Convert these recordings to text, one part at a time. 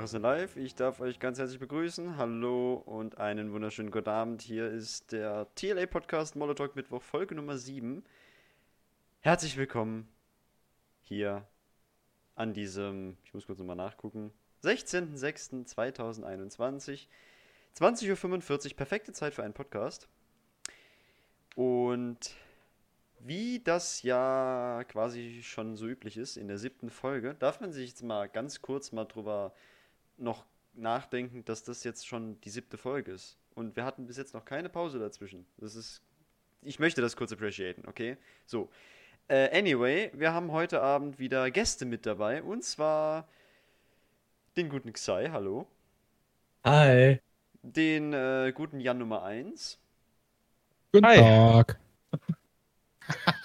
Podcast Live. Ich darf euch ganz herzlich begrüßen. Hallo und einen wunderschönen guten Abend. Hier ist der TLA Podcast Molotalk Mittwoch, Folge Nummer 7. Herzlich willkommen hier an diesem, ich muss kurz nochmal nachgucken, 16.06.2021. 20.45 Uhr, perfekte Zeit für einen Podcast. Und wie das ja quasi schon so üblich ist in der siebten Folge, darf man sich jetzt mal ganz kurz mal drüber noch nachdenken, dass das jetzt schon die siebte Folge ist. Und wir hatten bis jetzt noch keine Pause dazwischen. Das ist. Ich möchte das kurz appreciaten, okay? So. Äh, anyway, wir haben heute Abend wieder Gäste mit dabei. Und zwar den guten Xai, hallo. Hi. Den äh, guten Jan Nummer 1. Guten Hi. Tag.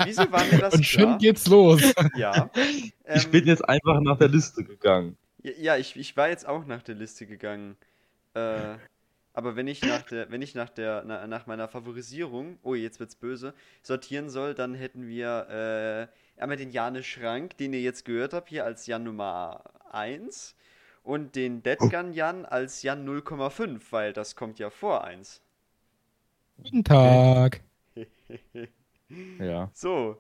Wieso war mir das Und klar? schon geht's los. Ja. Ich Ähm, bin jetzt einfach nach der Liste gegangen. Ja, ich, ich war jetzt auch nach der Liste gegangen. Äh, aber wenn ich nach der, wenn ich nach der, na, nach meiner Favorisierung, oh, jetzt wird's böse, sortieren soll, dann hätten wir äh, einmal den Jane Schrank, den ihr jetzt gehört habt, hier als Jan Nummer 1 und den Deadgun Jan als Jan 0,5, weil das kommt ja vor 1. Guten Tag. Ja. So.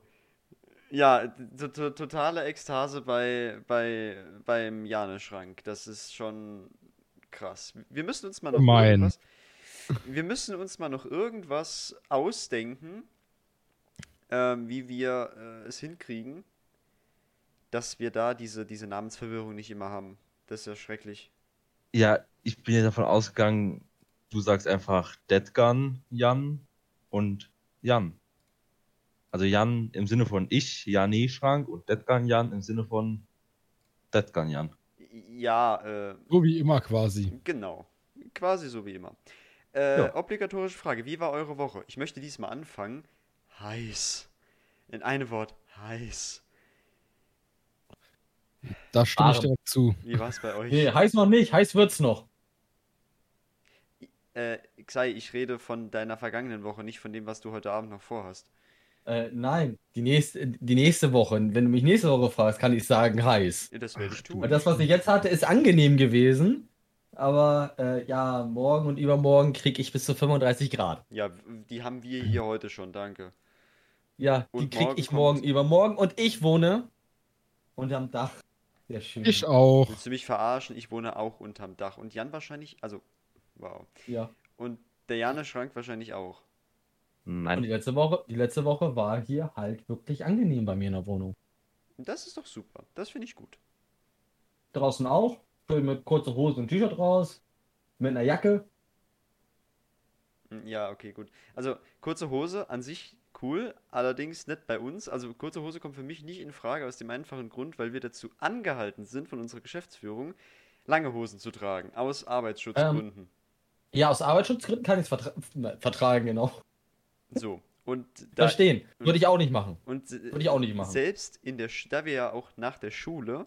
Ja, totale Ekstase bei, bei, beim Jane-Schrank. Das ist schon krass. Wir müssen uns mal noch irgendwas. Wir müssen uns mal noch irgendwas ausdenken, ähm, wie wir äh, es hinkriegen, dass wir da diese, diese Namensverwirrung nicht immer haben. Das ist ja schrecklich. Ja, ich bin ja davon ausgegangen, du sagst einfach Deadgun Jan und Jan. Also Jan im Sinne von ich, Jani Schrank und Deadgun Jan im Sinne von Deadgun Jan. Ja, äh, So wie immer quasi. Genau. Quasi so wie immer. Äh, Ja. Obligatorische Frage. Wie war eure Woche? Ich möchte diesmal anfangen. Heiß. In einem Wort. Heiß. Da stimme ich Warm. direkt zu. Wie war es bei euch? Nee, heiß noch nicht, heiß wird's noch. Äh, Xai, ich rede von deiner vergangenen Woche, nicht von dem, was du heute Abend noch vorhast. Äh, nein, die nächste, die nächste Woche. Wenn du mich nächste Woche fragst, kann ich sagen heiß. Ja, Das werde ich tun. Weil das, was ich jetzt hatte, ist angenehm gewesen. Aber äh, ja, morgen und übermorgen kriege ich bis zu 35 Grad. Ja, die haben wir hier heute schon, danke. Ja, die Und kriege morgen ich morgen übermorgen. Und ich wohne unterm Dach. Sehr schön. Ich auch. Willst du mich verarschen? Ich wohne auch unterm Dach. Und Jan wahrscheinlich, also, wow. Ja. Und der Jane-Schrank wahrscheinlich auch. Und die Nein. letzte Woche, die letzte Woche war hier halt wirklich angenehm bei mir in der Wohnung. Das ist doch super. Das finde ich gut. Draußen auch. Schön mit kurzer Hose und T-Shirt raus. Mit einer Jacke. Hm, Ja, okay, gut. Also kurze Hose an sich cool, allerdings nicht bei uns. Also kurze Hose kommt für mich nicht in Frage aus dem einfachen Grund, weil wir dazu angehalten sind von unserer Geschäftsführung, lange Hosen zu tragen, aus Arbeitsschutzgründen. Ja, aus Arbeitsschutzgründen kann ich es vertra vertragen, genau. So. Und da, Verstehen. Würde ich auch nicht machen. und Würde ich auch nicht machen. selbst in der, da wir ja auch nach der Schule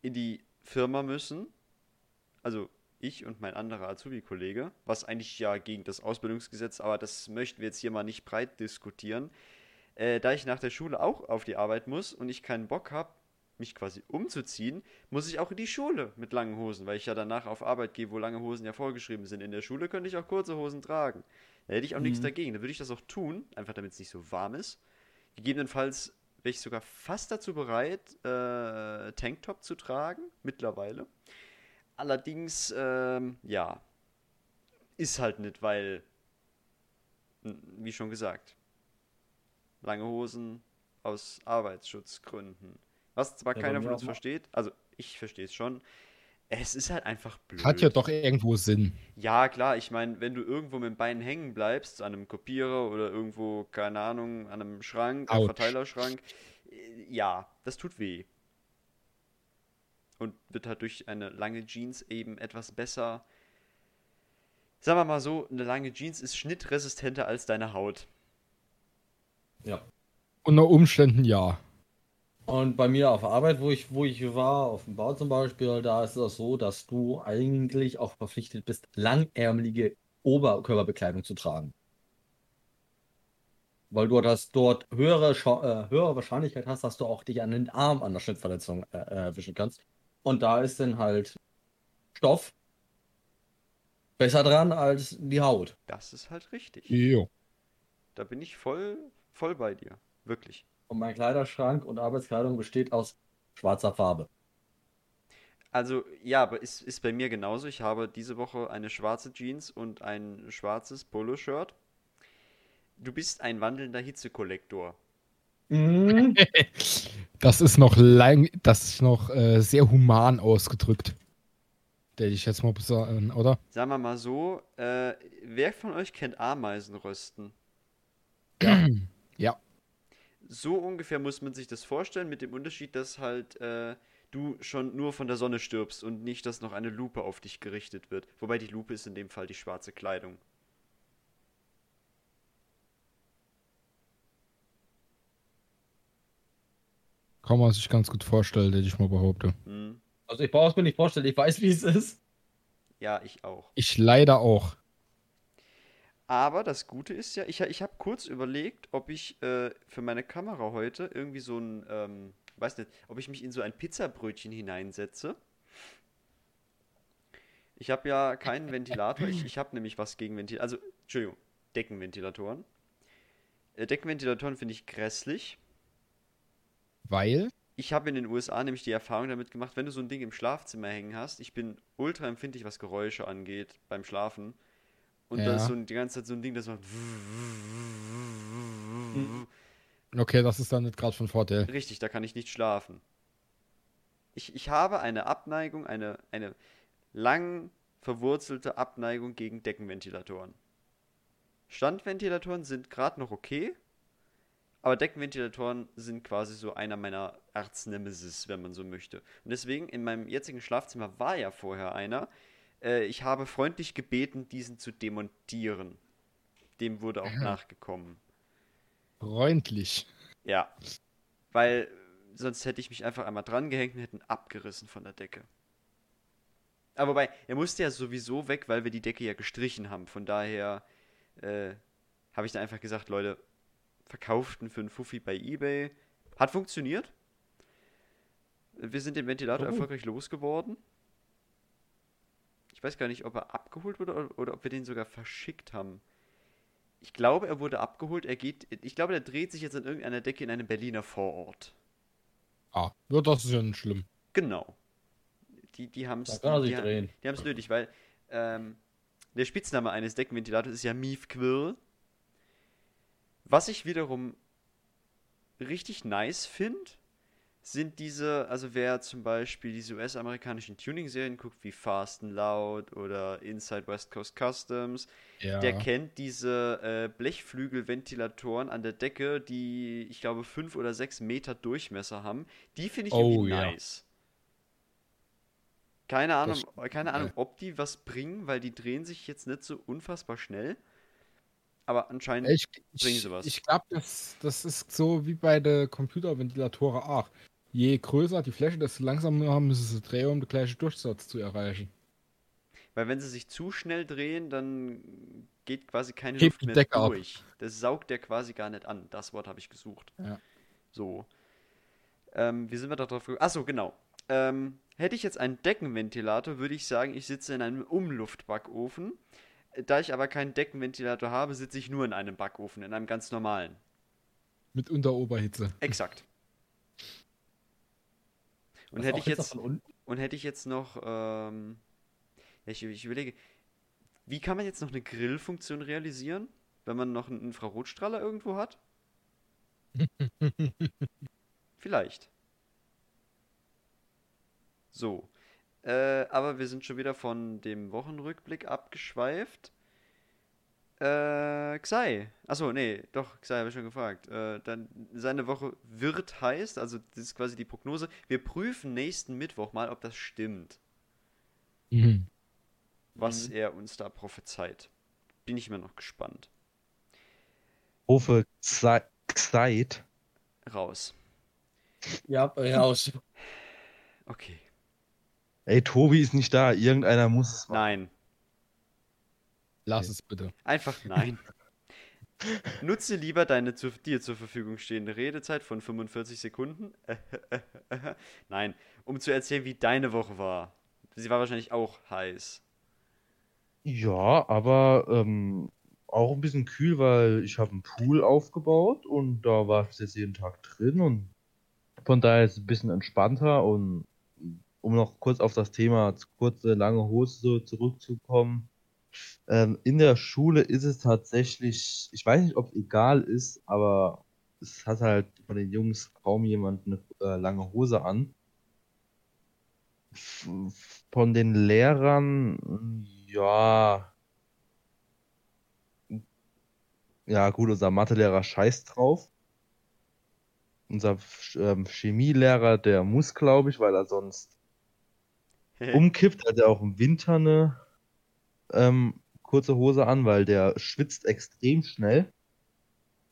in die Firma müssen, also ich und mein anderer Azubi-Kollege, was eigentlich ja gegen das Ausbildungsgesetz, aber das möchten wir jetzt hier mal nicht breit diskutieren, äh, da ich nach der Schule auch auf die Arbeit muss und ich keinen Bock habe, mich quasi umzuziehen, muss ich auch in die Schule mit langen Hosen, weil ich ja danach auf Arbeit gehe, wo lange Hosen ja vorgeschrieben sind. In der Schule könnte ich auch kurze Hosen tragen. Da hätte ich auch nichts Mhm. dagegen. Da würde ich das auch tun, einfach damit es nicht so warm ist. Gegebenenfalls wäre ich sogar fast dazu bereit, äh, Tanktop zu tragen, mittlerweile. Allerdings, ähm, ja, ist halt nicht, weil, wie schon gesagt, lange Hosen aus Arbeitsschutzgründen. Was zwar Ja, keiner von uns versteht, also ich verstehe es schon. Es ist halt einfach blöd. Hat ja doch irgendwo Sinn. Ja, klar, ich meine, wenn du irgendwo mit dem Bein hängen bleibst, an einem Kopierer oder irgendwo, keine Ahnung, an einem Schrank, einem. Verteilerschrank, äh, ja, das tut weh. Und wird halt durch eine lange Jeans eben etwas besser. Sagen wir mal so, eine lange Jeans ist schnittresistenter als deine Haut. Ja. Unter Umständen ja. Und bei mir auf der Arbeit, wo ich, wo ich war, auf dem Bau zum Beispiel, da ist es so, dass du eigentlich auch verpflichtet bist, langärmelige Oberkörperbekleidung zu tragen. Weil du das dort höhere, äh, höhere Wahrscheinlichkeit hast, dass du auch dich an den Arm an der Schnittverletzung äh, äh, erwischen kannst. Und da ist dann halt Stoff besser dran als die Haut. Das ist halt richtig. Jo. Da bin ich voll, voll bei dir. Wirklich. Und mein Kleiderschrank und Arbeitskleidung besteht aus schwarzer Farbe. Also, ja, aber ist, ist bei mir genauso. Ich habe diese Woche eine schwarze Jeans und ein schwarzes Poloshirt. Du bist ein wandelnder Hitzekollektor. Mhm. Das ist noch lang, das ist noch äh, sehr human ausgedrückt. Der ich jetzt mal sagen, oder? Sagen wir mal so, äh, wer von euch kennt Ameisenrösten? Ja. So ungefähr muss man sich das vorstellen, mit dem Unterschied, dass halt äh, du schon nur von der Sonne stirbst und nicht, dass noch eine Lupe auf dich gerichtet wird. Wobei die Lupe ist in dem Fall die schwarze Kleidung. Kann man sich ganz gut vorstellen, hätte ich mal behaupte. Hm. Also ich brauche es mir nicht vorstellen, ich weiß, wie es ist. Ja, ich auch. Ich leider auch. Aber das Gute ist ja, ich, ich habe kurz überlegt, ob ich äh, für meine Kamera heute irgendwie so ein, ähm, weiß nicht, ob ich mich in so ein Pizzabrötchen hineinsetze. Ich habe ja keinen Ventilator, ich, ich habe nämlich was gegen Ventilatoren, also, Entschuldigung, Deckenventilatoren. Äh, Deckenventilatoren finde ich grässlich. Weil? Ich habe in den USA nämlich die Erfahrung damit gemacht, wenn du so ein Ding im Schlafzimmer hängen hast, ich bin ultra empfindlich, was Geräusche angeht beim Schlafen. Und da Ja. ist so die ganze Zeit so ein Ding, das macht. Okay, das ist dann nicht gerade von Vorteil. Richtig, da kann ich nicht schlafen. Ich, ich habe eine Abneigung, eine, eine lang verwurzelte Abneigung gegen Deckenventilatoren. Standventilatoren sind gerade noch okay, aber Deckenventilatoren sind quasi so einer meiner Erznemesis, wenn man so möchte. Und deswegen, in meinem jetzigen Schlafzimmer war ja vorher einer. Äh, ich habe freundlich gebeten, diesen zu demontieren. Dem wurde auch nachgekommen. Freundlich. Ja. Weil sonst hätte ich mich einfach einmal dran gehängt und hätten abgerissen von der Decke. Aber wobei, er musste ja sowieso weg, weil wir die Decke ja gestrichen haben. Von daher äh, habe ich dann einfach gesagt, Leute, verkauften für einen Fuffi bei Ebay. Hat funktioniert. Wir sind den Ventilator Oh. erfolgreich losgeworden. Ich weiß gar nicht, ob er abgeholt wurde oder, oder ob wir den sogar verschickt haben. Ich glaube, er wurde abgeholt. Er geht. Ich glaube, der dreht sich jetzt an irgendeiner Decke in einem Berliner Vorort. Ah, ja, das ist ja nicht schlimm. Genau. Die, die haben es er die, die haben's nötig, weil ähm, der Spitzname eines Deckenventilators ist ja Mief Quirl. Was ich wiederum richtig nice finde, sind diese, also wer zum Beispiel diese US-amerikanischen Tuning-Serien guckt, wie Fast and Loud oder Inside West Coast Customs, Ja. der kennt diese äh, Blechflügelventilatoren an der Decke, die, ich glaube, fünf oder sechs Meter Durchmesser haben. Die finde ich Oh, irgendwie ja. nice. Keine Ahnung, Das- keine Ahnung, äh. ob die was bringen, weil die drehen sich jetzt nicht so unfassbar schnell. Aber anscheinend. Ich, bringen ich, sie was. ich glaube, das, das ist so wie bei den Computerventilatoren auch. Je größer die Fläche, desto langsamer müssen sie drehen, um den gleichen Durchsatz zu erreichen. Weil wenn sie sich zu schnell drehen, dann geht quasi keine Hebt Luft mehr Decke ab. durch. Das saugt der quasi gar nicht an. Das Wort habe ich gesucht. Ja. So. Ähm, wie sind wir da drauf gekommen? Achso, genau. Ähm, hätte ich jetzt einen Deckenventilator, würde ich sagen, ich sitze in einem Umluftbackofen. Da ich aber keinen Deckenventilator habe, sitze ich nur in einem Backofen, in einem ganz normalen. Mit Unteroberhitze. Exakt. Und Was hätte ich jetzt, und hätte ich jetzt noch, ähm, ich, ich überlege, wie kann man jetzt noch eine Grillfunktion realisieren, wenn man noch einen Infrarotstrahler irgendwo hat? Vielleicht. So. Äh, aber wir sind schon wieder von dem Wochenrückblick abgeschweift. Äh, Xai. Achso, nee, doch, Xai habe ich schon gefragt. Äh, dann seine Woche wird heißt, also das ist quasi die Prognose. Wir prüfen nächsten Mittwoch mal, ob das stimmt, Mhm. was Mhm. er uns da prophezeit. Bin ich immer noch gespannt. Rufe Xai- Xait. Raus. Ja, raus. Okay. Ey, Tobi ist nicht da. Irgendeiner muss es machen. Nein. Lass es bitte. Einfach nein. Nutze lieber deine zu, dir zur Verfügung stehende Redezeit von 45 Sekunden. nein, um zu erzählen, wie deine Woche war. sie war wahrscheinlich auch heiß. Ja, aber ähm, auch ein bisschen kühl, weil ich habe einen Pool aufgebaut und da war ich jetzt jeden Tag drin und von daher ist es ein bisschen entspannter und um noch kurz auf das Thema kurze, lange Hose zurückzukommen. Ähm, in der Schule ist es tatsächlich, ich weiß nicht, ob es egal ist, aber es hat halt von den Jungs kaum jemand eine äh, lange Hose an. F- Von den Lehrern, ja. Ja, gut, unser Mathelehrer scheißt drauf. Unser ähm, Chemielehrer, der muss, glaube ich, weil er sonst umkippt, hat er auch im Winter eine ähm, kurze Hose an, weil der schwitzt extrem schnell,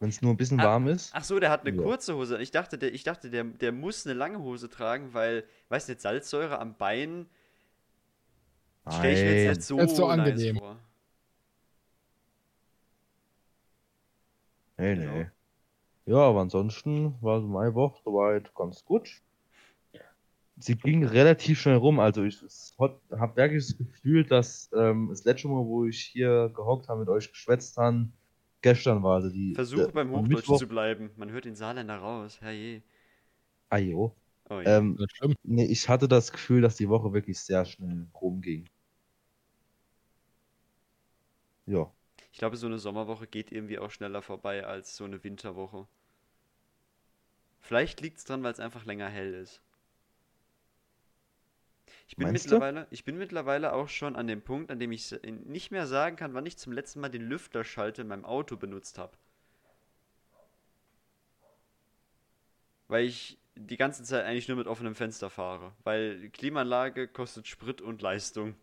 wenn es nur ein bisschen Ah, warm ist. Ach so, der hat eine Ja. kurze Hose. Ich dachte, der, ich dachte der, der muss eine lange Hose tragen, weil, weißt du, jetzt Salzsäure am Bein stelle ich mir jetzt nicht so, Ist so nice angenehm. vor. Nee, Genau. nee. Ja, aber ansonsten war so meine Woche soweit ganz gut. Sie ging relativ schnell rum, also ich habe wirklich das Gefühl, dass ähm, das letzte Mal, wo ich hier gehockt habe, mit euch geschwätzt habe, gestern war. Also die, Versuche der- beim am Hochdeutsch Mittwoch- zu bleiben. Man hört den Saarländer raus. Herrje. Ah, jo. Oh, ja. Ähm, nee, ich hatte das Gefühl, dass die Woche wirklich sehr schnell rumging. Ja. Ich glaube, so eine Sommerwoche geht irgendwie auch schneller vorbei als so eine Winterwoche. Vielleicht liegt es dran, weil es einfach länger hell ist. Ich bin, Meinst du? mittlerweile, ich bin mittlerweile auch schon an dem Punkt, an dem ich nicht mehr sagen kann, wann ich zum letzten Mal den Lüfterschalter in meinem Auto benutzt habe. Weil ich die ganze Zeit eigentlich nur mit offenem Fenster fahre. Weil Klimaanlage kostet Sprit und Leistung.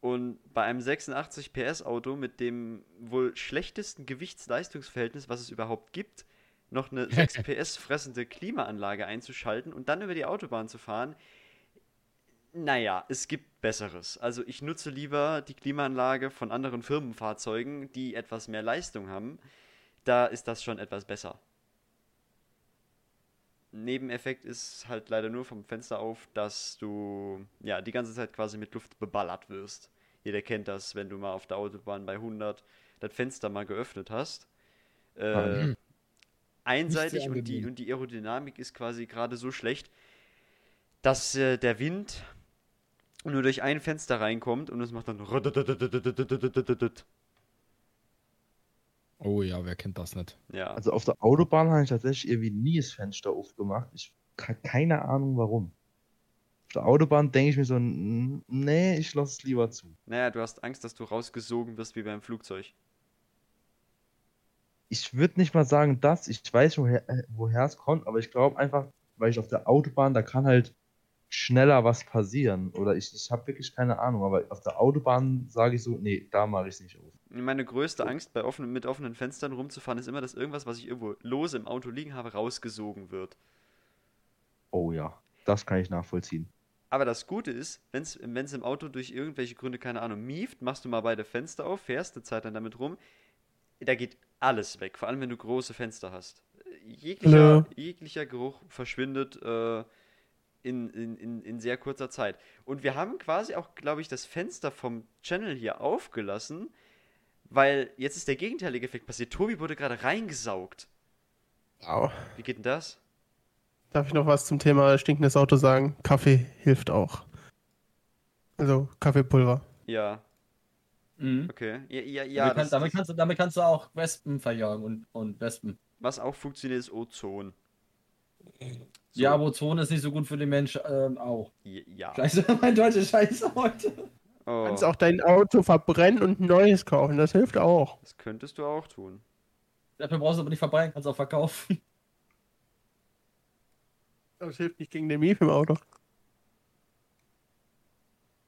Und bei einem 86 PS Auto mit dem wohl schlechtesten Gewichts-Leistungsverhältnis, was es überhaupt gibt, noch eine 6 PS fressende Klimaanlage einzuschalten und dann über die Autobahn zu fahren, naja, es gibt Besseres. Also ich nutze lieber die Klimaanlage von anderen Firmenfahrzeugen, die etwas mehr Leistung haben. Da ist das schon etwas besser. Nebeneffekt ist halt leider nur vom Fenster auf, dass du ja die ganze Zeit quasi mit Luft beballert wirst. Jeder kennt das, wenn du mal auf der Autobahn bei 100 das Fenster mal geöffnet hast. Äh, Ah, einseitig sehr und die, und die Aerodynamik ist quasi gerade so schlecht, dass äh, der Wind nur durch ein Fenster reinkommt und es macht dann Oh ja, wer kennt das nicht? ja. Also auf der Autobahn habe ich tatsächlich irgendwie nie das Fenster aufgemacht. Ich habe keine Ahnung warum. Auf der Autobahn denke ich mir so, nee, ich lasse es lieber zu. Naja, du hast Angst, dass du rausgesogen wirst wie beim Flugzeug. Ich würde nicht mal sagen, dass ich weiß, woher, woher es kommt, aber ich glaube einfach, weil ich auf der Autobahn, da kann halt schneller was passieren. Oder ich, ich habe wirklich keine Ahnung, aber auf der Autobahn sage ich so, nee, da mache ich es nicht auf. Meine größte Angst bei offenen, mit offenen Fenstern rumzufahren ist immer, dass irgendwas, was ich irgendwo lose im Auto liegen habe, rausgesogen wird. Oh ja, das kann ich nachvollziehen. Aber das Gute ist, wenn es im Auto durch irgendwelche Gründe, keine Ahnung, mieft, machst du mal beide Fenster auf, fährst eine Zeit dann damit rum, da geht alles weg, vor allem wenn du große Fenster hast. Jeglicher, jeglicher Geruch verschwindet äh, in, in, in, sehr kurzer Zeit. Und wir haben quasi auch, glaube ich, das Fenster vom Channel hier aufgelassen, weil jetzt ist der gegenteilige Effekt passiert. Tobi wurde gerade reingesaugt. Au. Wie geht denn das? Darf ich noch was zum Thema stinkendes Auto sagen? Kaffee hilft auch. Also Kaffeepulver. Ja, Mhm. okay. Ja, ja, damit, ja kann, das, damit, kannst du, damit kannst du auch Wespen verjagen und, und Wespen. was auch funktioniert, ist Ozon. So. Ja, aber Ozon ist nicht so gut für den Mensch ähm, auch. Ja. Scheiße, mein deutscher Scheiße heute. Oh, Du kannst auch dein Auto verbrennen und ein neues kaufen. Das hilft auch. das könntest du auch tun. Dafür brauchst du aber nicht verbrennen, kannst auch verkaufen. Das hilft nicht gegen den Mief im Auto.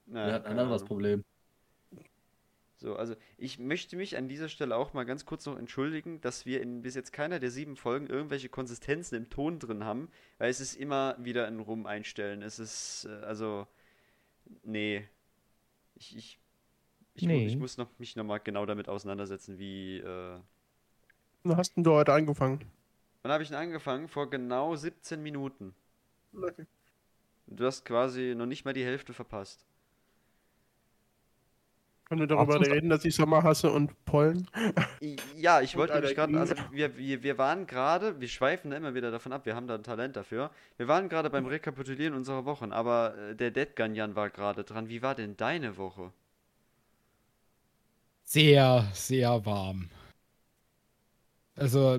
Na, Wir hatten ein anderes. Problem. So, also ich möchte mich an dieser Stelle auch mal ganz kurz noch entschuldigen, dass wir in bis jetzt keiner der sieben Folgen irgendwelche Konsistenzen im Ton drin haben, weil es ist immer wieder ein Rum einstellen. Es ist, äh, also, nee. Ich, ich, ich, Nee. ich muss noch, mich nochmal genau damit auseinandersetzen, wie, äh, Wann hast denn du heute angefangen? wann habe ich denn angefangen? Vor genau 17 Minuten. Okay. Du hast quasi noch nicht mal die Hälfte verpasst. Können wir darüber Ach reden, dass ich Sommer hasse und Pollen? Ja, ich wollte nämlich gerade, also wir, wir, wir waren gerade, wir schweifen da immer wieder davon ab, wir haben da ein Talent dafür. Wir waren gerade beim Rekapitulieren unserer Wochen, aber äh, der Deadgun Jan war gerade dran. Wie war denn deine Woche? Sehr, sehr warm. Also,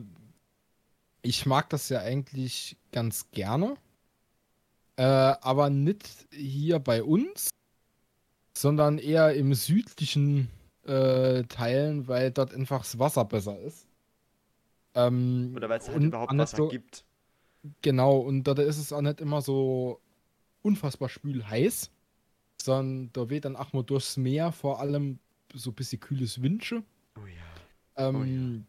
ich mag das ja eigentlich ganz gerne. Äh, aber nicht hier bei uns, sondern eher im südlichen äh, Teilen, weil dort einfach das Wasser besser ist. Ähm, Oder weil es halt überhaupt Wasser so, gibt? Genau, und da ist es auch nicht immer so unfassbar spül heiß, sondern da weht dann auch mal durchs Meer vor allem so ein bisschen kühles Windche. Oh ja. Ähm,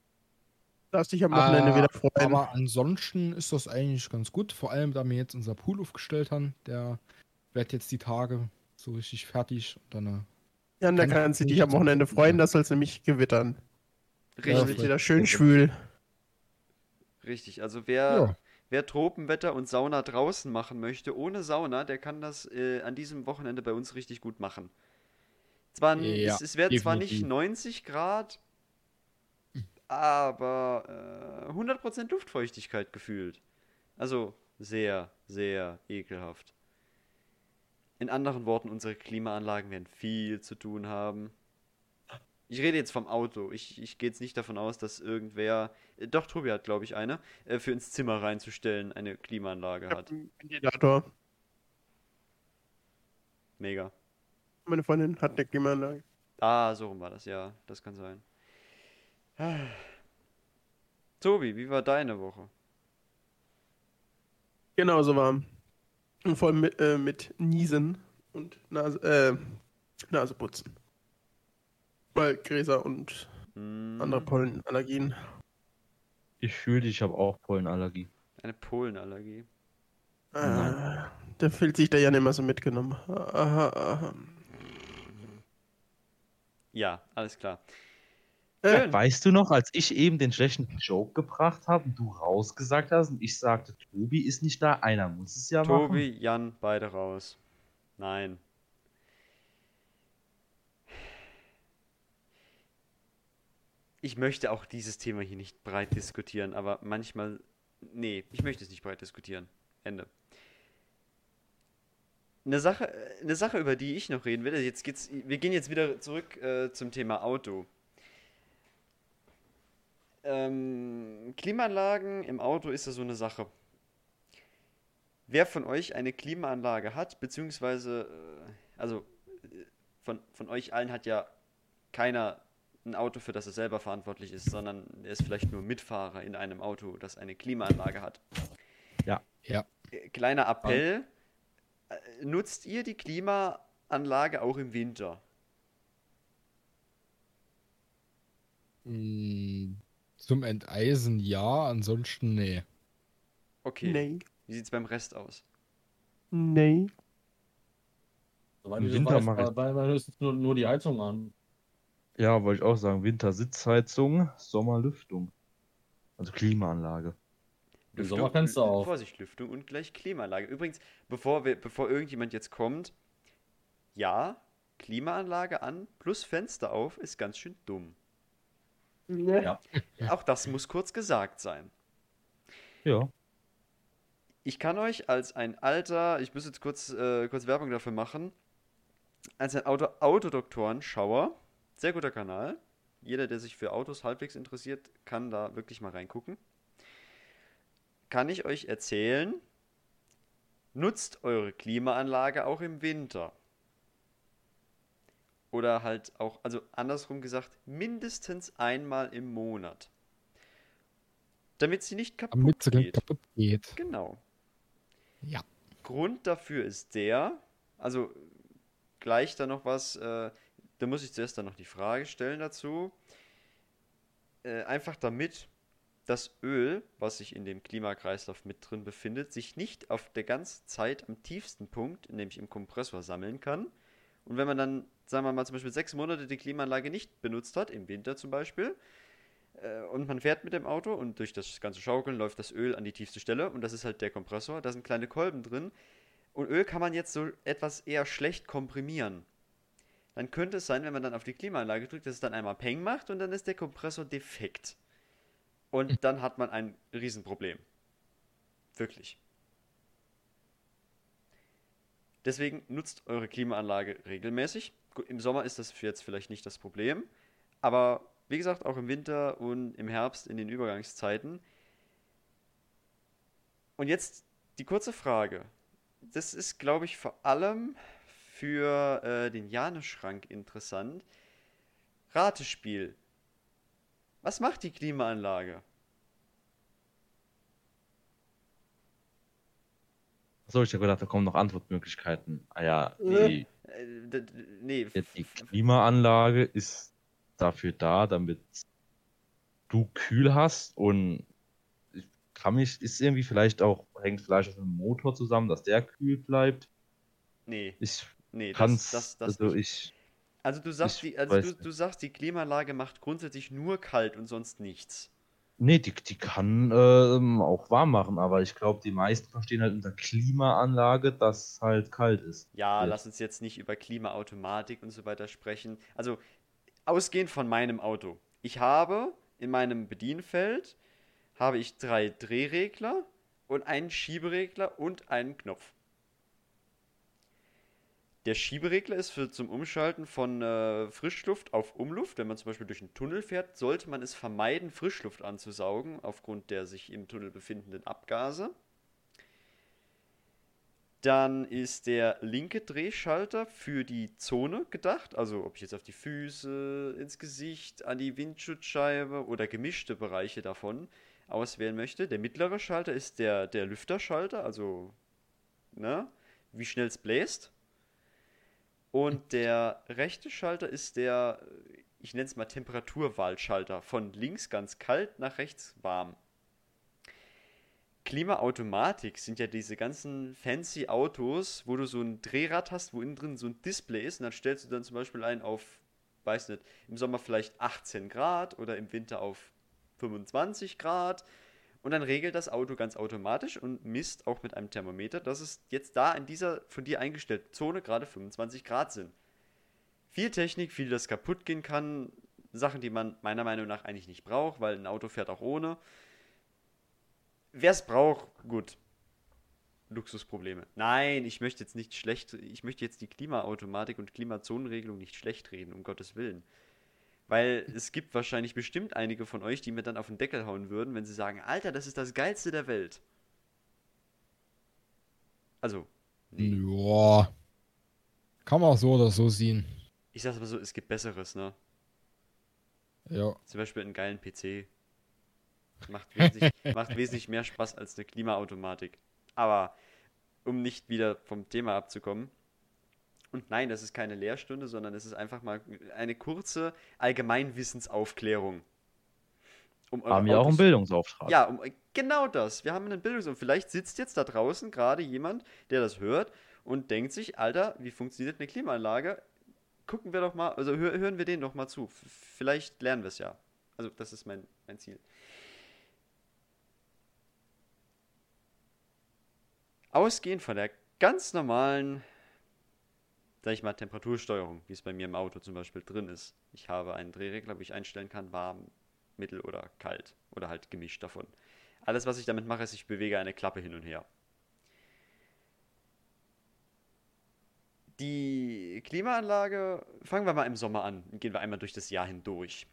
Darfst dich am Wochenende Ah, wieder freuen. Aber ansonsten ist das eigentlich ganz gut. Vor allem, da wir jetzt unser Pool aufgestellt haben. Der wird jetzt die Tage so richtig fertig. Und dann, äh, Jan, da Keine kannst du dich am Wochenende freuen, das soll es nämlich gewittern. Ja, Dann Richtig, wird vielleicht. wieder schön schwül. richtig. Also wer, ja. wer Tropenwetter und Sauna draußen machen möchte, ohne Sauna, der kann das äh, an diesem Wochenende bei uns richtig gut machen. Zwar, Ja, es, es werden zwar nicht definitiv. 90 Grad, aber äh, 100% Luftfeuchtigkeit gefühlt. Also sehr, sehr ekelhaft. In anderen Worten, unsere Klimaanlagen werden viel zu tun haben. Ich rede jetzt vom Auto. Ich, ich gehe jetzt nicht davon aus, dass irgendwer, äh, doch Tobi hat, glaube ich, eine, äh, für ins Zimmer reinzustellen, eine Klimaanlage hat. Ventilator. Mega. Meine Freundin hat eine Klimaanlage. Ah, so rum war das, ja, das kann sein. Tobi, wie war deine Woche? Genauso warm. Und vor allem mit, äh, mit Niesen und Nase, äh, Naseputzen. Weil Gräser und Hm, andere Pollenallergien. Ich fühle, ich habe auch Pollenallergie. eine Pollenallergie. Ah, da fühlt sich der Jan immer so mitgenommen. Aha, aha. Ja, alles klar. Schön. Weißt du noch, als ich eben den schlechten Joke gebracht habe und du rausgesagt hast und ich sagte, Tobi ist nicht da, einer muss es ja Tobi, machen. Jan, beide raus. Nein. Ich möchte auch dieses Thema hier nicht breit diskutieren, aber manchmal. Nee, ich möchte es nicht breit diskutieren. Ende. Eine Sache, eine Sache, über die ich noch reden will, also jetzt geht's, wir gehen jetzt wieder zurück äh, zum Thema Auto. Ähm, Klimaanlagen im Auto ist ja so eine Sache. Wer von euch eine Klimaanlage hat, beziehungsweise, äh, also äh, von, von euch allen hat ja keiner ein Auto, für das er selber verantwortlich ist, sondern er ist vielleicht nur Mitfahrer in einem Auto, das eine Klimaanlage hat. Ja. Ja. Äh, Kleiner Appell, nutzt ihr die Klimaanlage auch im Winter? Zum Enteisen ja, ansonsten nee. Okay. nee. Wie sieht's beim Rest aus? Nee. Soweit Im ich Winter weiß, ich- bei, höchstens nur, nur die Heizung an. Ja, wollte ich auch sagen. Winter Sitzheizung, Sommer Lüftung. Also Klimaanlage. Im Sommer kannst du Lü- auch. Vorsicht, Lüftung und gleich Klimaanlage. Übrigens, bevor, wir, bevor irgendjemand jetzt kommt, ja, Klimaanlage an plus Fenster auf ist ganz schön dumm. Ja. Auch das muss kurz gesagt sein. Ja. Ich kann euch als ein alter, ich muss jetzt kurz, äh, kurz Werbung dafür machen, als ein Auto Autodoktoren-Schauer, sehr guter Kanal. Jeder, der sich für Autos halbwegs interessiert, kann da wirklich mal reingucken. Kann ich euch erzählen, nutzt eure Klimaanlage auch im Winter. Oder halt auch, also andersrum gesagt, mindestens einmal im Monat. Damit sie nicht kaputt sie geht. kaputt geht. Genau. Ja. Grund dafür ist der, also gleich da noch was, äh, da muss ich zuerst dann noch die Frage stellen dazu. Äh, einfach damit das Öl, was sich in dem Klimakreislauf mit drin befindet, sich nicht auf der ganzen Zeit am tiefsten Punkt, nämlich im Kompressor, sammeln kann. Und wenn man dann, sagen wir mal, zum Beispiel sechs Monate die Klimaanlage nicht benutzt hat, im Winter zum Beispiel, äh, und man fährt mit dem Auto und durch das ganze Schaukeln läuft das Öl an die tiefste Stelle und das ist halt der Kompressor. Da sind kleine Kolben drin. Und Öl kann man jetzt so etwas eher schlecht komprimieren. Dann könnte es sein, wenn man dann auf die Klimaanlage drückt, dass es dann einmal Peng macht und dann ist der Kompressor defekt. Und dann hat man ein Riesenproblem. Wirklich. Deswegen nutzt eure Klimaanlage regelmäßig. Im Sommer ist das jetzt vielleicht nicht das Problem, aber wie gesagt, auch im Winter und im Herbst in den Übergangszeiten. Und jetzt die kurze Frage. Das ist, glaube ich, vor allem für äh, den Janeschrank interessant. Ratespiel. Was macht die Klimaanlage? Achso, ich habe gedacht, da kommen noch Antwortmöglichkeiten. Ah ja, die, Äh, nee, die Klimaanlage ist dafür da, damit du kühl hast und kann mich, ist irgendwie vielleicht auch, hängt vielleicht auch mit dem Motor zusammen, dass der kühl bleibt. nee, Ich nee, das, kann's, das, das also nicht. ich, Also du sagst, ich die, also du, nicht. du sagst, die Klimaanlage macht grundsätzlich nur kalt und sonst nichts. Nee, die, die kann ähm, auch warm machen, aber ich glaube, die meisten verstehen halt unter Klimaanlage, dass halt kalt ist. Ja, Ja. lass uns jetzt nicht über Klimaautomatik und so weiter sprechen. Also, ausgehend von meinem Auto. Ich habe in meinem Bedienfeld habe ich drei Drehregler und einen Schieberegler und einen Knopf. Der Schieberegler ist für zum Umschalten von äh, Frischluft auf Umluft. Wenn man zum Beispiel durch einen Tunnel fährt, sollte man es vermeiden, Frischluft anzusaugen, aufgrund der sich im Tunnel befindenden Abgase. Dann ist der linke Drehschalter für die Zone gedacht, also ob ich jetzt auf die Füße, ins Gesicht, an die Windschutzscheibe oder gemischte Bereiche davon auswählen möchte. Der mittlere Schalter ist der, der Lüfterschalter, also ne, wie schnell es bläst. Und der rechte Schalter ist der, ich nenne es mal Temperaturwahlschalter, von links ganz kalt nach rechts warm. Klimaautomatik sind ja diese ganzen fancy Autos, wo du so ein Drehrad hast, wo innen drin so ein Display ist und dann stellst du dann zum Beispiel ein auf, weiß nicht, im Sommer vielleicht 18 Grad oder im Winter auf 25 Grad und dann regelt das Auto ganz automatisch und misst auch mit einem Thermometer, dass es jetzt da in dieser von dir eingestellten Zone gerade 25 Grad sind. Viel Technik, viel, das kaputt gehen kann, Sachen, die man meiner Meinung nach eigentlich nicht braucht, weil ein Auto fährt auch ohne. Wer es braucht, gut. Luxusprobleme. Nein, ich möchte jetzt nicht schlecht, ich möchte jetzt die Klimaautomatik und Klimazonenregelung nicht schlecht reden, um Gottes Willen. Weil es gibt wahrscheinlich bestimmt einige von euch, die mir dann auf den Deckel hauen würden, wenn sie sagen, Alter, das ist das Geilste der Welt. Also, nee. Ja. Kann man auch so oder so sehen. Ich sag's mal so, es gibt Besseres, ne? Ja. Zum Beispiel einen geilen PC. Macht wesentlich, macht wesentlich mehr Spaß als eine Klimaautomatik. Aber um nicht wieder vom Thema abzukommen. Und nein, das ist keine Lehrstunde, sondern es ist einfach mal eine kurze Allgemeinwissensaufklärung. Um Haben wir auch einen Bildungsauftrag. Ja, um, genau das. Wir haben einen Bildungs- und vielleicht sitzt jetzt da draußen gerade jemand, der das hört und denkt sich, Alter, wie funktioniert eine Klimaanlage? Gucken wir doch mal, also hör, hören wir den doch mal zu. F vielleicht lernen wir es ja. Also das ist mein, mein Ziel. Ausgehend von der ganz normalen, sag ich mal, Temperatursteuerung, wie es bei mir im Auto zum Beispiel drin ist. Ich habe einen Drehregler, wo ich einstellen kann, warm, mittel oder kalt oder halt gemischt davon. Alles, was ich damit mache, ist, ich bewege eine Klappe hin und her. Die Klimaanlage, fangen wir mal im Sommer an, gehen wir einmal durch das Jahr hindurch.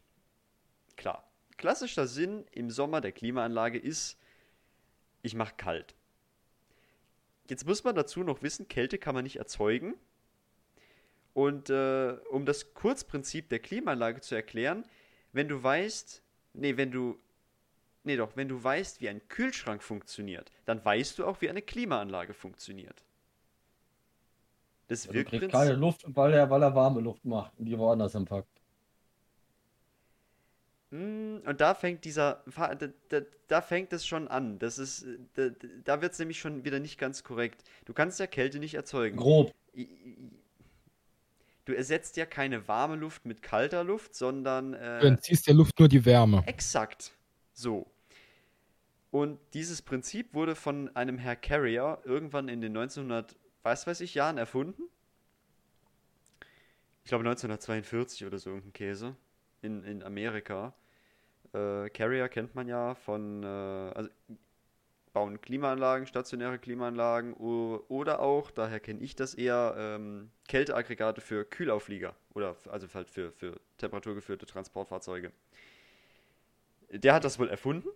Klar, klassischer Sinn im Sommer der Klimaanlage ist, ich mache kalt. Jetzt muss man dazu noch wissen, Kälte kann man nicht erzeugen. Und äh, um das Kurzprinzip der Klimaanlage zu erklären, wenn du weißt, nee, wenn du, nee doch, wenn du weißt, wie ein Kühlschrank funktioniert, dann weißt du auch, wie eine Klimaanlage funktioniert. Das Also kriegt Wirkprinzip. keine Luft, weil er, weil er warme Luft macht und die woanders empackt. Mm, Und da fängt dieser, da, da, da fängt es schon an. Das ist, da, da wird es nämlich schon wieder nicht ganz korrekt. Du kannst ja Kälte nicht erzeugen. Grob. Du ersetzt ja keine warme Luft mit kalter Luft, sondern Du äh, entziehst der Luft nur die Wärme. exakt so. Und dieses Prinzip wurde von einem Herr Carrier irgendwann in den weiß weiß ich Jahren erfunden. Ich glaube 1942 oder so irgendein Käse in, in Amerika. Äh, Carrier kennt man ja von, äh, also bauen Klimaanlagen, stationäre Klimaanlagen oder auch, daher kenne ich das eher, ähm, Kälteaggregate für Kühlauflieger oder also halt für, für temperaturgeführte Transportfahrzeuge. Der hat das wohl erfunden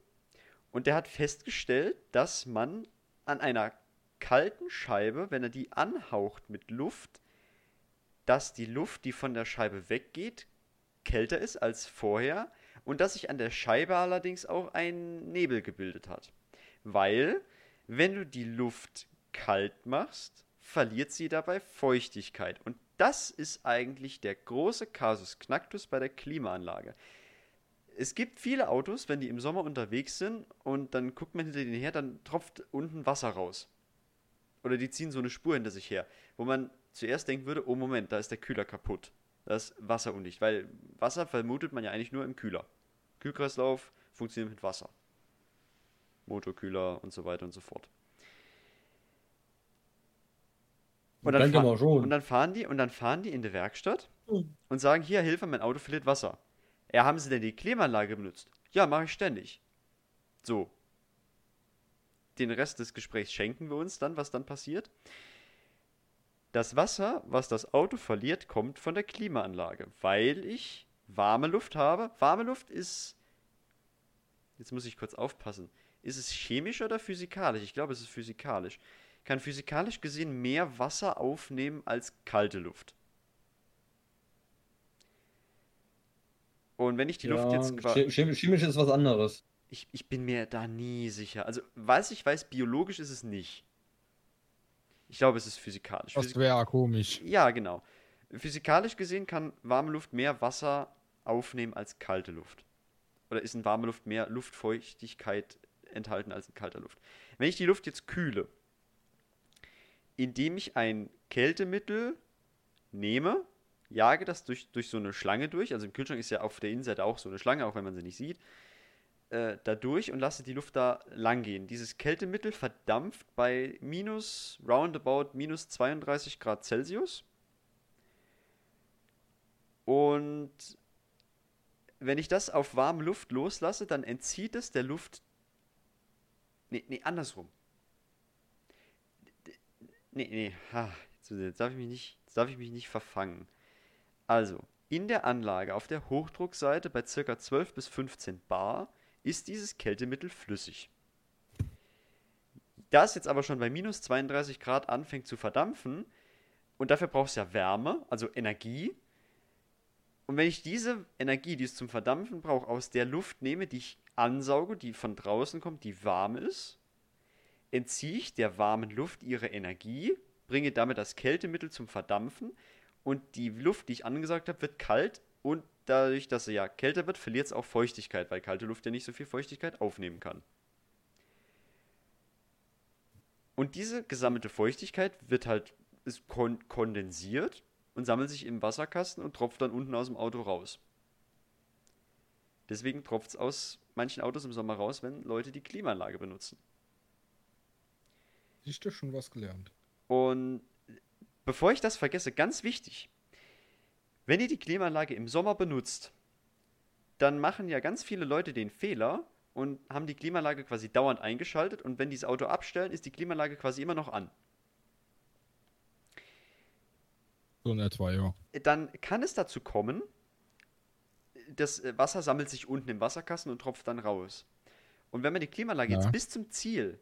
und der hat festgestellt, dass man an einer kalten Scheibe, wenn er die anhaucht mit Luft, dass die Luft, die von der Scheibe weggeht, kälter ist als vorher und dass sich an der Scheibe allerdings auch ein Nebel gebildet hat. Weil, wenn du die Luft kalt machst, verliert sie dabei Feuchtigkeit. Und das ist eigentlich der große Kasus Knacktus bei der Klimaanlage. Es gibt viele Autos, wenn die im Sommer unterwegs sind und dann guckt man hinter denen her, dann tropft unten Wasser raus. Oder die ziehen so eine Spur hinter sich her, wo man zuerst denken würde, oh Moment, da ist der Kühler kaputt. Da ist Wasser undicht, weil Wasser vermutet man ja eigentlich nur im Kühler. Kühlkreislauf funktioniert mit Wasser. Motorkühler und so weiter und so fort. Und dann, mal schon. und dann fahren die und dann fahren die in die Werkstatt Hm. und sagen, hier, Hilfe, mein Auto verliert Wasser. Ja, haben Sie denn die Klimaanlage benutzt? Ja, mache ich ständig. So. Den Rest des Gesprächs schenken wir uns dann, was dann passiert. Das Wasser, was das Auto verliert, kommt von der Klimaanlage, weil ich warme Luft habe. Warme Luft ist. Jetzt muss ich kurz aufpassen. Ist es chemisch oder physikalisch? Ich glaube, es ist physikalisch. Kann physikalisch gesehen mehr Wasser aufnehmen als kalte Luft. Und wenn ich die Luft Ja, jetzt quasi. che- chemisch, chemisch ist was anderes. Ich, ich bin mir da nie sicher. Also, was ich weiß, biologisch ist es nicht. Ich glaube, es ist physikalisch. Das wäre komisch. ja, genau. Physikalisch gesehen kann warme Luft mehr Wasser aufnehmen als kalte Luft. Oder ist in warmer Luft mehr Luftfeuchtigkeit enthalten als in kalter Luft. Wenn ich die Luft jetzt kühle, indem ich ein Kältemittel nehme, jage das durch, durch so eine Schlange durch, also im Kühlschrank ist ja auf der Innenseite auch so eine Schlange, auch wenn man sie nicht sieht, äh, da durch und lasse die Luft da lang gehen. Dieses Kältemittel verdampft bei minus, roundabout minus 32 Grad Celsius. Und wenn ich das auf warme Luft loslasse, dann entzieht es der Luft. Nee, nee, andersrum. Nee, nee, ha, jetzt, darf ich mich nicht, jetzt darf ich mich nicht verfangen. Also, in der Anlage auf der Hochdruckseite bei ca. 12 bis 15 Bar ist dieses Kältemittel flüssig. Da es jetzt aber schon bei minus 32 Grad anfängt zu verdampfen, und dafür braucht es ja Wärme, also Energie, und wenn ich diese Energie, die es zum Verdampfen braucht, aus der Luft nehme, die ich ansauge, die von draußen kommt, die warm ist, entziehe ich der warmen Luft ihre Energie, bringe damit das Kältemittel zum Verdampfen und die Luft, die ich angesagt habe, wird kalt und dadurch, dass sie ja kälter wird, verliert es auch Feuchtigkeit, weil kalte Luft ja nicht so viel Feuchtigkeit aufnehmen kann. Und diese gesammelte Feuchtigkeit wird halt ist kon kondensiert und sammelt sich im Wasserkasten und tropft dann unten aus dem Auto raus. Deswegen tropft es aus manchen Autos im Sommer raus, wenn Leute die Klimaanlage benutzen. Siehst du schon was gelernt? Und bevor ich das vergesse, ganz wichtig, wenn ihr die Klimaanlage im Sommer benutzt, dann machen ja ganz viele Leute den Fehler und haben die Klimaanlage quasi dauernd eingeschaltet und wenn die das Auto abstellen, ist die Klimaanlage quasi immer noch an. So in etwa, ja. Dann kann es dazu kommen, das äh, Wasser sammelt sich unten im Wasserkasten und tropft dann raus. Und wenn man die Klimaanlage Ja. jetzt bis zum Ziel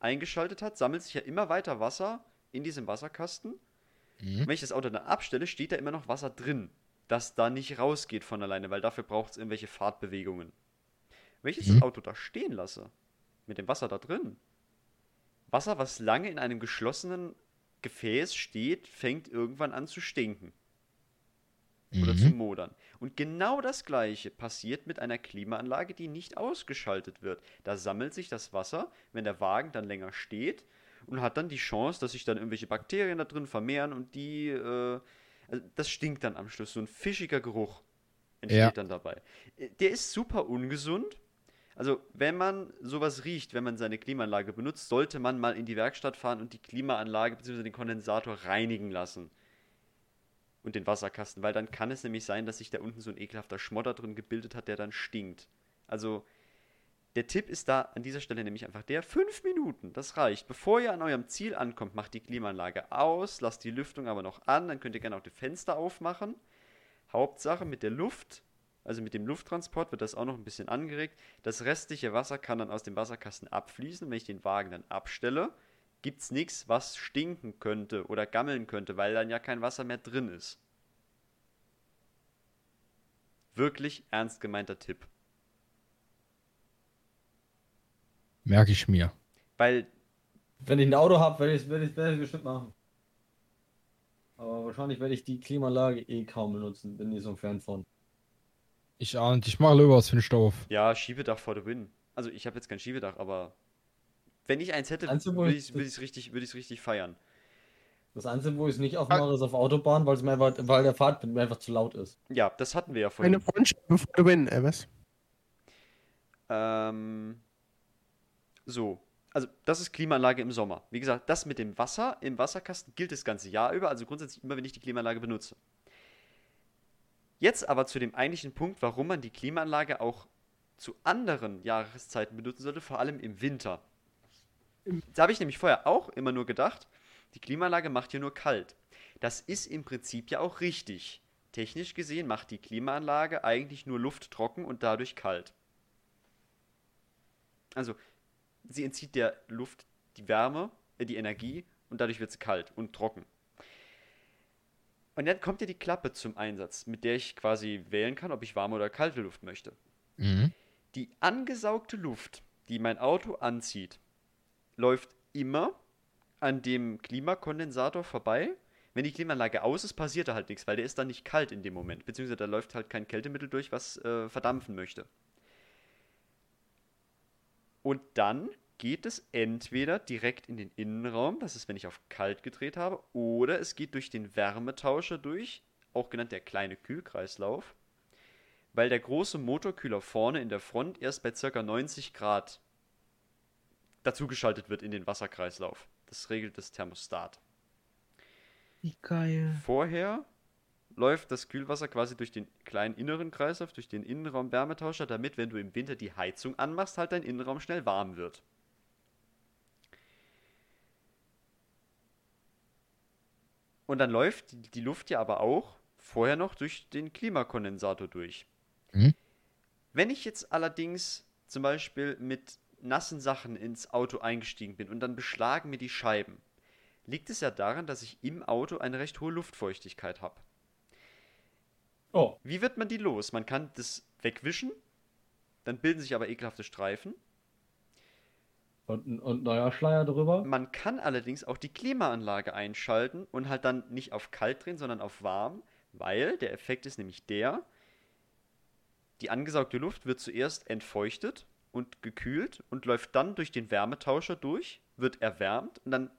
eingeschaltet hat, sammelt sich ja immer weiter Wasser in diesem Wasserkasten. Mhm. Wenn ich das Auto dann abstelle, steht da immer noch Wasser drin, das da nicht rausgeht von alleine, weil dafür braucht es irgendwelche Fahrtbewegungen. Wenn ich jetzt Mhm. das Auto da stehen lasse, mit dem Wasser da drin, Wasser, was lange in einem geschlossenen Gefäß steht, fängt irgendwann an zu stinken oder zu Mhm. modern. Und genau das gleiche passiert mit einer Klimaanlage, die nicht ausgeschaltet wird. Da sammelt sich das Wasser, wenn der Wagen dann länger steht und hat dann die Chance, dass sich dann irgendwelche Bakterien da drin vermehren und die, äh, also das stinkt dann am Schluss. So ein fischiger Geruch entsteht Ja. dann dabei. Äh, Der ist super ungesund, Also, wenn man sowas riecht, wenn man seine Klimaanlage benutzt, sollte man mal in die Werkstatt fahren und die Klimaanlage bzw. den Kondensator reinigen lassen. Und den Wasserkasten, weil dann kann es nämlich sein, dass sich da unten so ein ekelhafter Schmodder drin gebildet hat, der dann stinkt. Also, der Tipp ist da an dieser Stelle nämlich einfach der: fünf Minuten, das reicht. Bevor ihr an eurem Ziel ankommt, macht die Klimaanlage aus, lasst die Lüftung aber noch an, dann könnt ihr gerne auch die Fenster aufmachen. Hauptsache mit der Luft also mit dem Lufttransport wird das auch noch ein bisschen angeregt. Das restliche Wasser kann dann aus dem Wasserkasten abfließen. Wenn ich den Wagen dann abstelle, gibt es nichts, was stinken könnte oder gammeln könnte, weil dann ja kein Wasser mehr drin ist. Wirklich ernst gemeinter Tipp. Merke ich mir. Weil, Wenn ich ein Auto habe, werde ich es werd ich, werd ich bestimmt machen. Aber wahrscheinlich werde ich die Klimaanlage eh kaum benutzen. Bin nicht so ein Fan von. Ich nicht. Ich mache lieber was für den Stoff. ja, Schiebedach for the win. Also ich habe jetzt kein Schiebedach, aber wenn ich eins hätte, würde ich- es richtig, würd richtig feiern. Das Einzige, wo ich es nicht aufmache, ist auf Autobahn, weil, es mir einfach, weil der Fahrtwind mir einfach zu laut ist. Ja, das hatten wir ja Eine vorhin. Frontscheibe for the win, äh, was? Ähm, so. Also, das ist Klimaanlage im Sommer. Wie gesagt, das mit dem Wasser im Wasserkasten gilt das ganze Jahr über, also grundsätzlich immer, wenn ich die Klimaanlage benutze. Jetzt aber zu dem eigentlichen Punkt, warum man die Klimaanlage auch zu anderen Jahreszeiten benutzen sollte, vor allem im Winter. Da habe ich nämlich vorher auch immer nur gedacht, die Klimaanlage macht hier nur kalt. Das ist im Prinzip ja auch richtig. Technisch gesehen macht die Klimaanlage eigentlich nur Luft trocken und dadurch kalt. Also, sie entzieht der Luft die Wärme, äh, die Energie und dadurch wird es kalt und trocken. Und dann kommt ja die Klappe zum Einsatz, mit der ich quasi wählen kann, ob ich warme oder kalte Luft möchte. Mhm. Die angesaugte Luft, die mein Auto anzieht, läuft immer an dem Klimakondensator vorbei. Wenn die Klimaanlage aus ist, passiert da halt nichts, weil der ist dann nicht kalt in dem Moment. Beziehungsweise da läuft halt kein Kältemittel durch, was äh, verdampfen möchte. Und dann geht es entweder direkt in den Innenraum, das ist, wenn ich auf kalt gedreht habe, oder es geht durch den Wärmetauscher durch, auch genannt der kleine Kühlkreislauf, weil der große Motorkühler vorne in der Front erst bei ca. 90 Grad dazugeschaltet wird in den Wasserkreislauf. Das regelt das Thermostat. Wie geil. Vorher läuft das Kühlwasser quasi durch den kleinen inneren Kreislauf, durch den Innenraum-Wärmetauscher, damit, wenn du im Winter die Heizung anmachst, halt dein Innenraum schnell warm wird. Und dann läuft die- die Luft ja aber auch vorher noch durch den Klimakondensator durch. Mhm. Wenn ich jetzt allerdings zum Beispiel mit nassen Sachen ins Auto eingestiegen bin und dann beschlagen mir die Scheiben, liegt es ja daran, dass ich im Auto eine recht hohe Luftfeuchtigkeit habe. Oh, Wie wird man die los? Man kann das wegwischen, dann bilden sich aber ekelhafte Streifen. und, ein- und neuer Schleier drüber. Man kann allerdings auch die Klimaanlage einschalten und halt dann nicht auf kalt drehen, sondern auf warm, weil der Effekt ist nämlich der, die angesaugte Luft wird zuerst entfeuchtet und gekühlt und läuft dann durch den Wärmetauscher durch, wird erwärmt und dann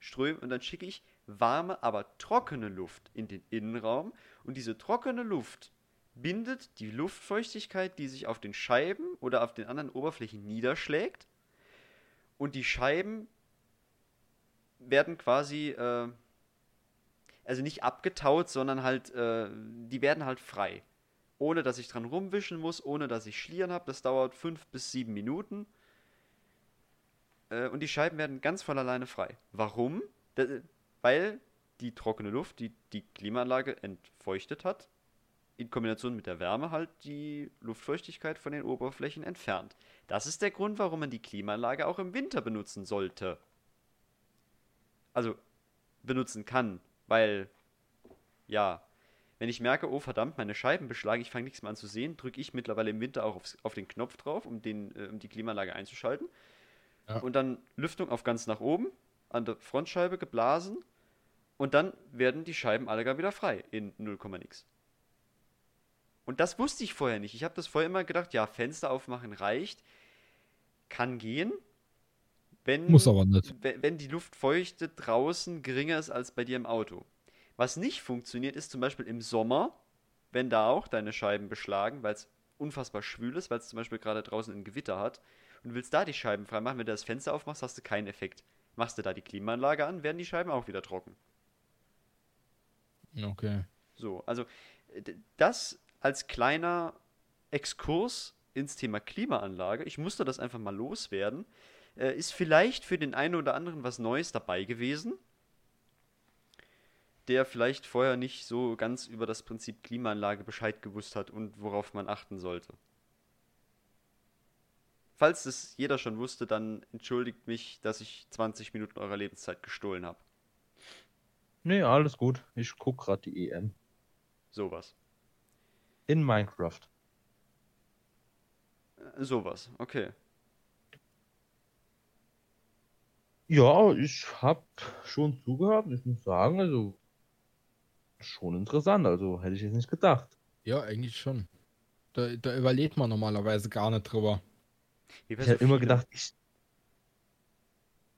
ström und dann schicke ich warme, aber trockene Luft in den Innenraum und diese trockene Luft bindet die Luftfeuchtigkeit, die sich auf den Scheiben oder auf den anderen Oberflächen niederschlägt und die Scheiben werden quasi, äh, also nicht abgetaut, sondern halt, äh, die werden halt frei. Ohne dass ich dran rumwischen muss, ohne dass ich Schlieren habe. Das dauert fünf bis sieben Minuten. Äh, und die Scheiben werden ganz von alleine frei. Warum? Da, weil die trockene Luft, die die Klimaanlage entfeuchtet hat, in Kombination mit der Wärme halt die Luftfeuchtigkeit von den Oberflächen entfernt. Das ist der Grund, warum man die Klimaanlage auch im Winter benutzen sollte. Also benutzen kann, weil ja, wenn ich merke, oh verdammt, meine Scheiben beschlagen, ich fange nichts mehr an zu sehen, drücke ich mittlerweile im Winter auch aufs, auf den Knopf drauf, um, den, äh, um die Klimaanlage einzuschalten. Ja. Und dann Lüftung auf ganz nach oben, an der Frontscheibe geblasen und dann werden die Scheiben alle gar wieder frei in 0, nix. Und das wusste ich vorher nicht. Ich habe das vorher immer gedacht, ja, Fenster aufmachen reicht. Kann gehen. Wenn, Muss aber nicht. we- Wenn die Luftfeuchte draußen geringer ist als bei dir im Auto. Was nicht funktioniert, ist zum Beispiel im Sommer, wenn da auch deine Scheiben beschlagen, weil es unfassbar schwül ist, weil es zum Beispiel gerade draußen ein Gewitter hat und du willst da die Scheiben freimachen, wenn du das Fenster aufmachst, hast du keinen Effekt. Machst du da die Klimaanlage an, werden die Scheiben auch wieder trocken. Okay. So, also das als kleiner Exkurs ins Thema Klimaanlage, ich musste das einfach mal loswerden, äh, ist vielleicht für den einen oder anderen was Neues dabei gewesen, der vielleicht vorher nicht so ganz über das Prinzip Klimaanlage Bescheid gewusst hat und worauf man achten sollte. Falls das jeder schon wusste, dann entschuldigt mich, dass ich 20 Minuten eurer Lebenszeit gestohlen habe. Nee, alles gut. Ich guck gerade die EM. Sowas. In Minecraft. Äh, sowas, okay. Ja, ich hab schon zugehört ich muss sagen, also schon interessant. Also hätte ich jetzt nicht gedacht. Ja, eigentlich schon. Da, da überlegt man normalerweise gar nicht drüber. Ich so hätte immer vielem. gedacht, ich.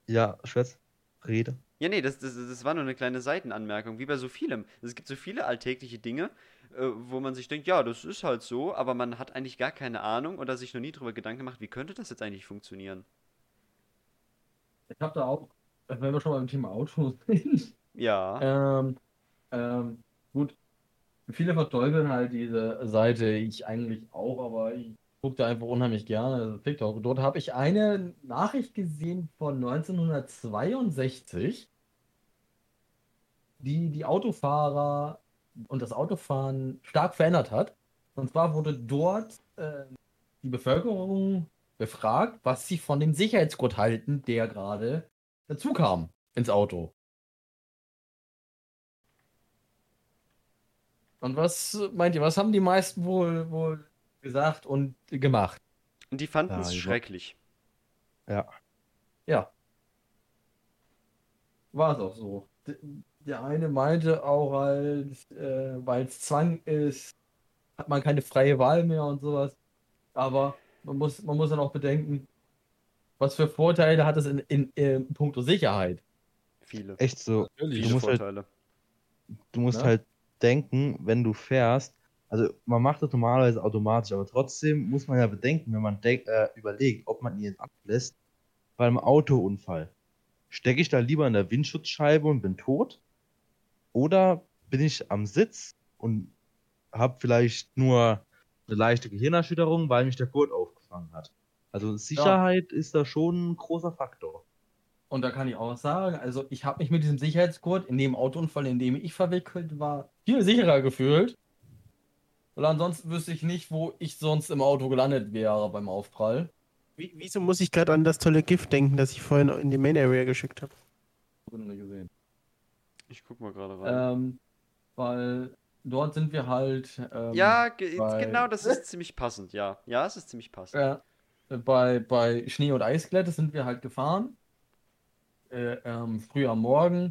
Ja, Schwätz, rede. Ja, nee, das, das, das war nur eine kleine Seitenanmerkung, wie bei so vielem. Es gibt so viele alltägliche Dinge, äh, wo man sich denkt, ja, das ist halt so, aber man hat eigentlich gar keine Ahnung oder sich noch nie drüber Gedanken gemacht, wie könnte das jetzt eigentlich funktionieren? Ich habe da auch, wenn wir schon beim Thema Autos sind, Ja, ähm, ähm, gut, viele verteufeln halt diese Seite, ich eigentlich auch, aber ich gucke da einfach unheimlich gerne, TikTok. Dort habe ich eine Nachricht gesehen von 1962, die die Autofahrer und das Autofahren stark verändert hat. Und zwar wurde dort äh, die Bevölkerung befragt, was sie von dem Sicherheitsgurt halten, der gerade dazu kam ins Auto. Und was meint ihr, was haben die meisten wohl, wohl gesagt und gemacht? und die fanden Ja, es schrecklich. Ja. War es auch so. Der eine meinte auch halt, äh, weil es Zwang ist, hat man keine freie Wahl mehr und sowas. Aber man muss, man muss dann auch bedenken, was für Vorteile hat es in, in, in puncto Sicherheit. Viele. Echt so. Natürlich. Du Viele musst halt Vorteile. Du musst Ne? halt denken, wenn du fährst, also man macht das normalerweise automatisch, aber trotzdem muss man ja bedenken, wenn man denk, äh, überlegt, ob man ihn ablässt, bei einem Autounfall. Stecke ich da lieber in der Windschutzscheibe und bin tot? Oder bin ich am Sitz und habe vielleicht nur eine leichte Gehirnerschütterung, weil mich der Gurt aufgefangen hat? Also Sicherheit ist da schon ein großer Faktor. Und da kann ich auch sagen, also ich habe mich mit diesem Sicherheitsgurt in dem Autounfall, in dem ich verwickelt war, viel sicherer gefühlt. Weil ansonsten wüsste ich nicht, wo ich sonst im Auto gelandet wäre beim Aufprall. Wie, wieso muss ich gerade an das tolle Gift denken, das ich vorhin in die Main Area geschickt habe? gesehen. Ich guck mal gerade rein. Ähm, weil dort sind wir halt ähm, ja, ge bei- genau, das ist ziemlich passend, ja. Ja, es ist ziemlich passend. äh, bei, bei Schnee- und Eisglätte sind wir halt gefahren. Äh, ähm, früh am Morgen.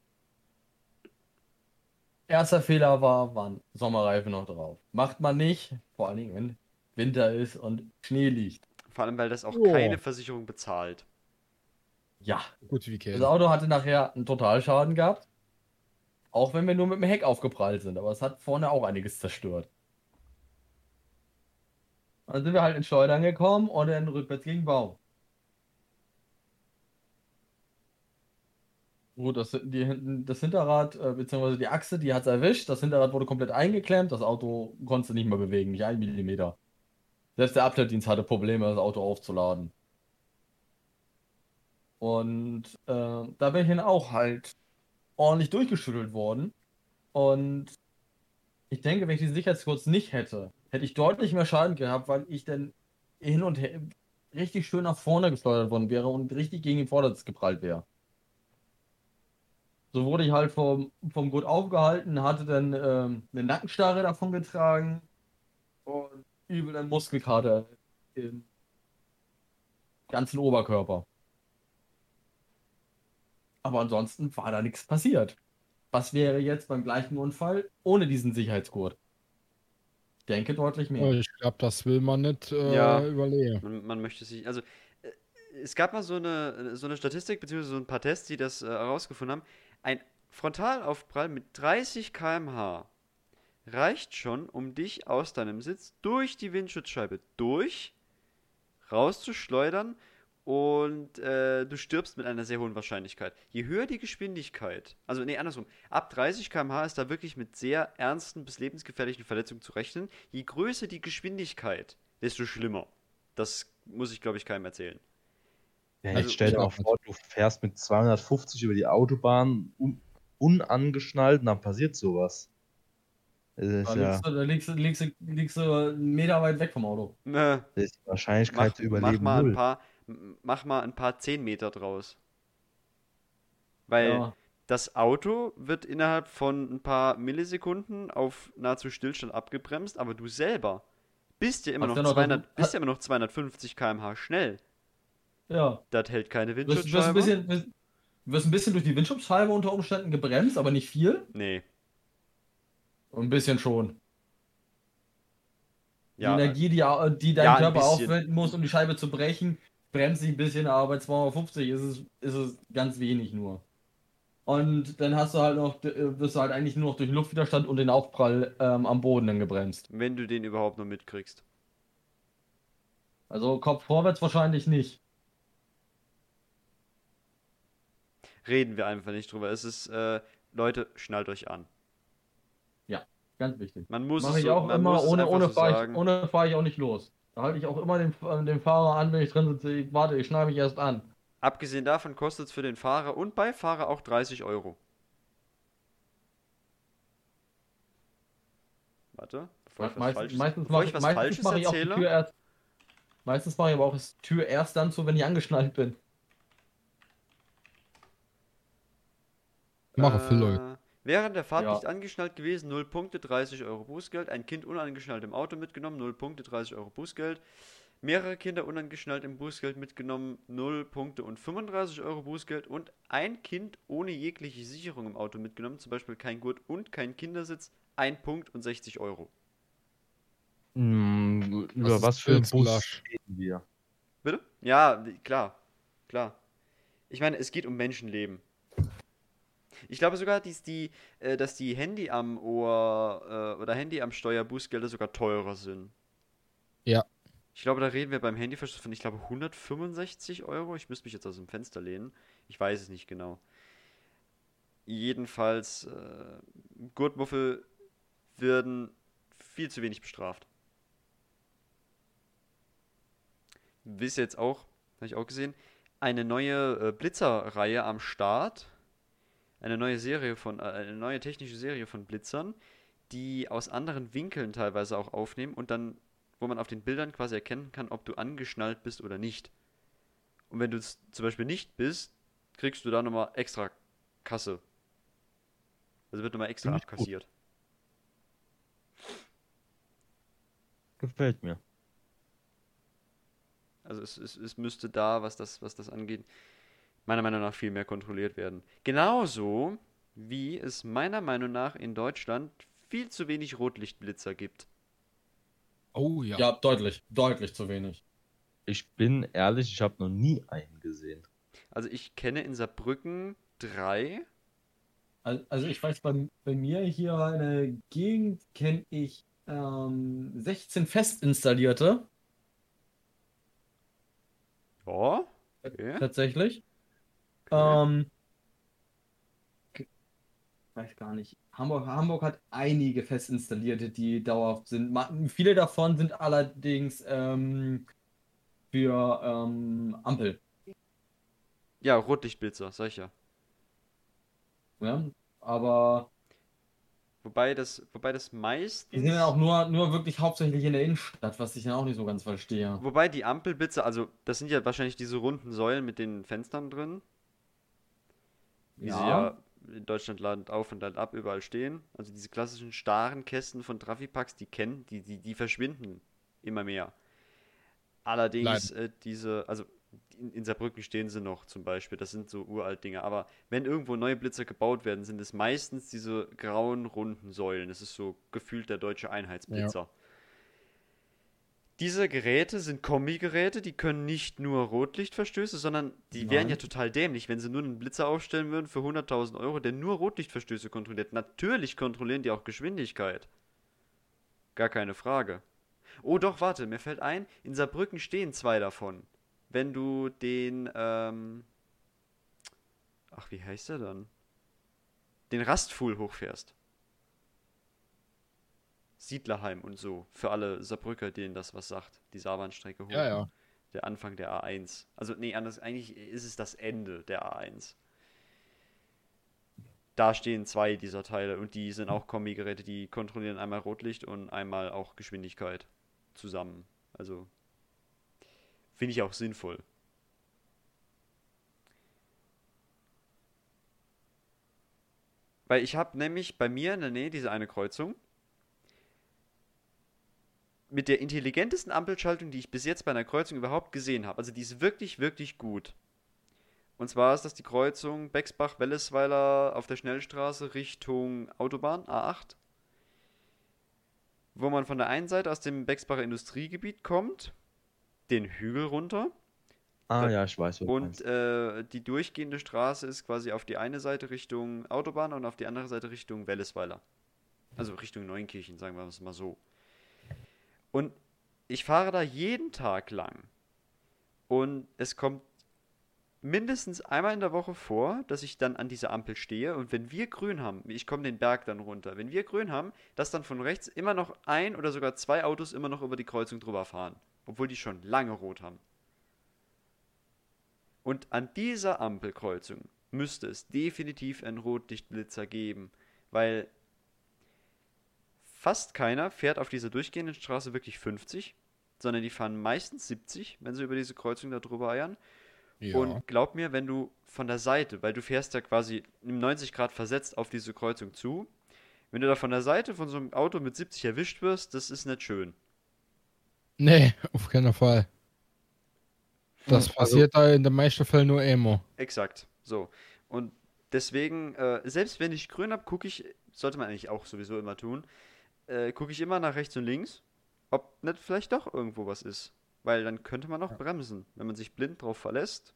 Erster Fehler war, waren Sommerreifen noch drauf. Macht man nicht, vor allen Dingen, wenn Winter ist und Schnee liegt. Vor allem, weil das auch Oh. keine Versicherung bezahlt. Ja, Gut wie das Käse. Auto hatte nachher einen Totalschaden gehabt. Auch wenn wir nur mit dem Heck aufgeprallt sind, aber es hat vorne auch einiges zerstört. Dann sind wir halt in Schleudern gekommen und dann rückwärts gegen den Baum. Gut, das, die, das Hinterrad, äh, beziehungsweise die Achse, die hat es erwischt. Das Hinterrad wurde komplett eingeklemmt. Das Auto konnte nicht mehr bewegen, nicht ein Millimeter. Selbst der Abschleppdienst hatte Probleme, das Auto aufzuladen. Und äh, da bin ich dann auch halt ordentlich durchgeschüttelt worden. Und ich denke, wenn ich diesen Sicherheitsgurt nicht hätte, hätte ich deutlich mehr Schaden gehabt, weil ich dann hin und her richtig schön nach vorne geschleudert worden wäre und richtig gegen den Vordersitz geprallt wäre. So wurde ich halt vom, vom Gurt aufgehalten, hatte dann ähm, eine Nackenstarre davon getragen und übel einen Muskelkater im ganzen Oberkörper. Aber ansonsten war da nichts passiert. Was wäre jetzt beim gleichen Unfall ohne diesen Sicherheitsgurt? Ich denke deutlich mehr. Ich glaube, das will man nicht äh, Ja. überlegen. Man, man möchte sich, also äh, es gab mal so eine, so eine Statistik, beziehungsweise so ein paar Tests, die das äh, herausgefunden haben. Ein Frontalaufprall mit 30 km/h reicht schon, um dich aus deinem Sitz durch die Windschutzscheibe durch rauszuschleudern und äh, du stirbst mit einer sehr hohen Wahrscheinlichkeit. Je höher die Geschwindigkeit, also nee, andersrum, ab 30 km/h ist da wirklich mit sehr ernsten bis lebensgefährlichen Verletzungen zu rechnen. Je größer die Geschwindigkeit, desto schlimmer. Das muss ich, glaube ich, keinem erzählen. Ja, Also, jetzt stell dir mal vor, du fährst mit 250 über die Autobahn un unangeschnallt und dann passiert sowas. Ist, ja, liegst du, da liegst, liegst, liegst du einen Meter weit weg vom Auto. Äh, das ist die Wahrscheinlichkeit mach, zu mach, überleben mal ein null. paar, m- mach mal ein paar 10 Meter draus. Weil Ja. das Auto wird innerhalb von ein paar Millisekunden auf nahezu Stillstand abgebremst, aber du selber bist ja immer noch, noch 200, das- bist ja immer noch 250 km/h schnell. Ja. Das hält keine Du wirst, ein Windschutzscheibe. bisschen, wirst, ein bisschen durch die Windschutzscheibe unter Umständen gebremst, aber nicht viel. Nee. Ein bisschen schon. Ja, die Energie, die, die dein Ja, Körper aufwenden muss, um die Scheibe zu brechen, bremst sich ein bisschen, aber bei 250 ist es, ist es ganz wenig nur. Und dann hast du halt noch, äh, wirst du halt eigentlich nur noch durch Luftwiderstand und den Aufprall ähm, am Boden dann gebremst. wenn du den überhaupt noch mitkriegst. Also Kopf vorwärts wahrscheinlich nicht. Reden wir einfach nicht drüber. Es ist, äh, Leute, schnallt euch an. Ganz wichtig. Man muss Mache es ich so, auch man immer, ohne, ohne so fahre ich, ohne fahr ich auch nicht los. Da halte ich auch immer den, äh, den Fahrer an, wenn ich drin sitze. Ich, warte, ich schneide mich erst an. Abgesehen davon kostet es für den Fahrer und Beifahrer auch 30 Euro. Warte, bevor ich was Meist- Falsches, meistens bevor mache ich was meistens Falsches mache ich erzähle. Erst. Meistens mache ich aber auch die Tür erst dann zu, wenn ich angeschnallt bin. Mache für Leute. Äh, Während der Fahrt Ja. nicht angeschnallt gewesen, 0 Punkte, 30 Euro Bußgeld. Ein Kind unangeschnallt im Auto mitgenommen, 0 Punkte, 30 Euro Bußgeld. Mehrere Kinder unangeschnallt im Bußgeld mitgenommen, 0 Punkte und 35 Euro Bußgeld. Und ein Kind ohne jegliche Sicherung im Auto mitgenommen, zum Beispiel kein Gurt und kein Kindersitz, 1 Punkt und 60 Euro. Hm, über was für ein Bus reden wir? Bitte? Ja, klar. Klar. Ich meine, es geht um Menschenleben. Ich glaube sogar, dass die, äh, dass die Handy am Ohr äh, oder Handy am Steuer Bußgelder sogar teurer sind. Ja. Ich glaube, da reden wir beim Handyverschluss von, ich glaube, 165 Euro. Ich müsste mich jetzt aus dem Fenster lehnen. Ich weiß es nicht genau. Jedenfalls, äh, Gurtmuffel werden viel zu wenig bestraft. Wisst ihr jetzt auch, habe ich auch gesehen, eine neue äh, Blitzer-Reihe am Start. Eine neue Serie von, äh, eine neue technische Serie von Blitzern, die aus anderen Winkeln teilweise auch aufnehmen und dann, wo man auf den Bildern quasi erkennen kann, ob du angeschnallt bist oder nicht. Und wenn du es zum Beispiel nicht bist, kriegst du da nochmal extra Kasse. Also wird nochmal extra abkassiert. Gefällt mir. Also es, es, es müsste da, was das, was das angeht, meiner Meinung nach viel mehr kontrolliert werden. Genauso wie es meiner Meinung nach in Deutschland viel zu wenig Rotlichtblitzer gibt. Oh ja. Ja, deutlich, deutlich zu wenig. Ich bin ehrlich, ich habe noch nie einen gesehen. Also ich kenne in Saarbrücken drei. Al- Also ich weiß, bei, bei mir hier in der Gegend kenne ich ähm, 16 fest installierte, Ja. Okay. tatsächlich. Okay. Ähm, weiß gar nicht. Hamburg, Hamburg hat einige fest installierte, die dauerhaft sind. Viele davon sind allerdings ähm, für ähm, Ampel. Ja, Rotlichtblitzer, ich ja. Ja? Aber Wobei das, wobei das die meistens. sind dann auch nur, nur wirklich hauptsächlich in der Innenstadt, was ich dann auch nicht so ganz verstehe. Wobei die Ampelblitzer, also das sind ja wahrscheinlich diese runden Säulen mit den Fenstern drin, wie sie ja in Deutschland Land auf und Land ab überall stehen. Also diese klassischen starren Kästen von Trafipax, die kennen, die, die, die verschwinden immer mehr. Allerdings äh, diese, also in, in Saarbrücken stehen sie noch zum Beispiel, das sind so uralt Dinge. Aber wenn irgendwo neue Blitzer gebaut werden, sind es meistens diese grauen, runden Säulen. Das ist so gefühlt der deutsche Einheitsblitzer. Diese Geräte sind Kombi-Geräte, die können nicht nur Rotlichtverstöße, sondern die wären Nein. ja total dämlich, wenn sie nur einen Blitzer aufstellen würden für 100.000 Euro, der nur Rotlichtverstöße kontrolliert. Natürlich kontrollieren die auch Geschwindigkeit. Gar keine Frage. Oh doch, warte, mir fällt ein, in Saarbrücken stehen zwei davon. Wenn du den, ähm, ach, wie heißt der dann? Den Rastfuhl hochfährst. Siedlerheim und so. Für alle Saarbrücker, denen das was sagt. Die Saarbahnstrecke hoch. Ja, ja. Der Anfang der A1. Also, nee, anders, eigentlich ist es das Ende der A1. Da stehen zwei dieser Teile und die sind auch Kombigeräte, die kontrollieren einmal Rotlicht und einmal auch Geschwindigkeit zusammen. Also finde ich auch sinnvoll. Weil ich habe nämlich bei mir in der Nähe diese eine Kreuzung mit der intelligentesten Ampelschaltung, die ich bis jetzt bei einer Kreuzung überhaupt gesehen habe. Also die ist wirklich, wirklich gut. Und zwar ist das die Kreuzung Bexbach-Wellesweiler auf der Schnellstraße Richtung Autobahn A8. Wo man von der einen Seite aus dem Bexbacher Industriegebiet kommt, den Hügel runter. Ah ja, ich weiß, Und äh, die durchgehende Straße ist quasi auf die eine Seite Richtung Autobahn und auf die andere Seite Richtung Wellesweiler. Also Richtung Neunkirchen, sagen wir es mal so. Und ich fahre da jeden Tag lang. Und es kommt mindestens einmal in der Woche vor, dass ich dann an dieser Ampel stehe und wenn wir grün haben, ich komme den Berg dann runter, wenn wir grün haben, dass dann von rechts immer noch ein oder sogar zwei Autos immer noch über die Kreuzung drüber fahren, obwohl die schon lange rot haben. Und an dieser Ampelkreuzung müsste es definitiv einen Rotlichtblitzer geben, weil fast keiner fährt auf dieser durchgehenden Straße wirklich 50, sondern die fahren meistens 70, wenn sie über diese Kreuzung da drüber eiern. Ja. Und glaub mir, wenn du von der Seite, weil du fährst ja quasi im 90 Grad versetzt auf diese Kreuzung zu, wenn du da von der Seite von so einem Auto mit 70 erwischt wirst, das ist nicht schön. Nee, auf keinen Fall. Das Also- passiert da in den meisten Fällen nur Emo. Exakt. So. Und deswegen, äh, selbst wenn ich grün habe, gucke ich, sollte man eigentlich auch sowieso immer tun, äh, gucke ich immer nach rechts und links, ob nicht vielleicht doch irgendwo was ist. Weil dann könnte man auch bremsen. Wenn man sich blind drauf verlässt,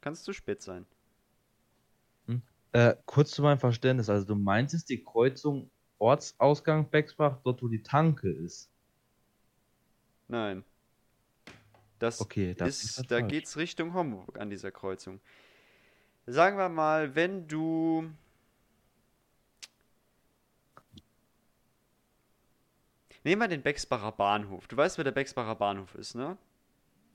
kann es zu spät sein. Äh, kurz zu meinem Verständnis, also du meinst jetzt die Kreuzung Ortsausgang Bexbach, dort wo die Tanke ist. Nein. Das Okay, das ist, ist da falsch. geht's Richtung Homburg an dieser Kreuzung. Sagen wir mal, wenn du. Nehmen wir den Bexbacher Bahnhof. Du weißt, wer der Bexbacher Bahnhof ist, ne?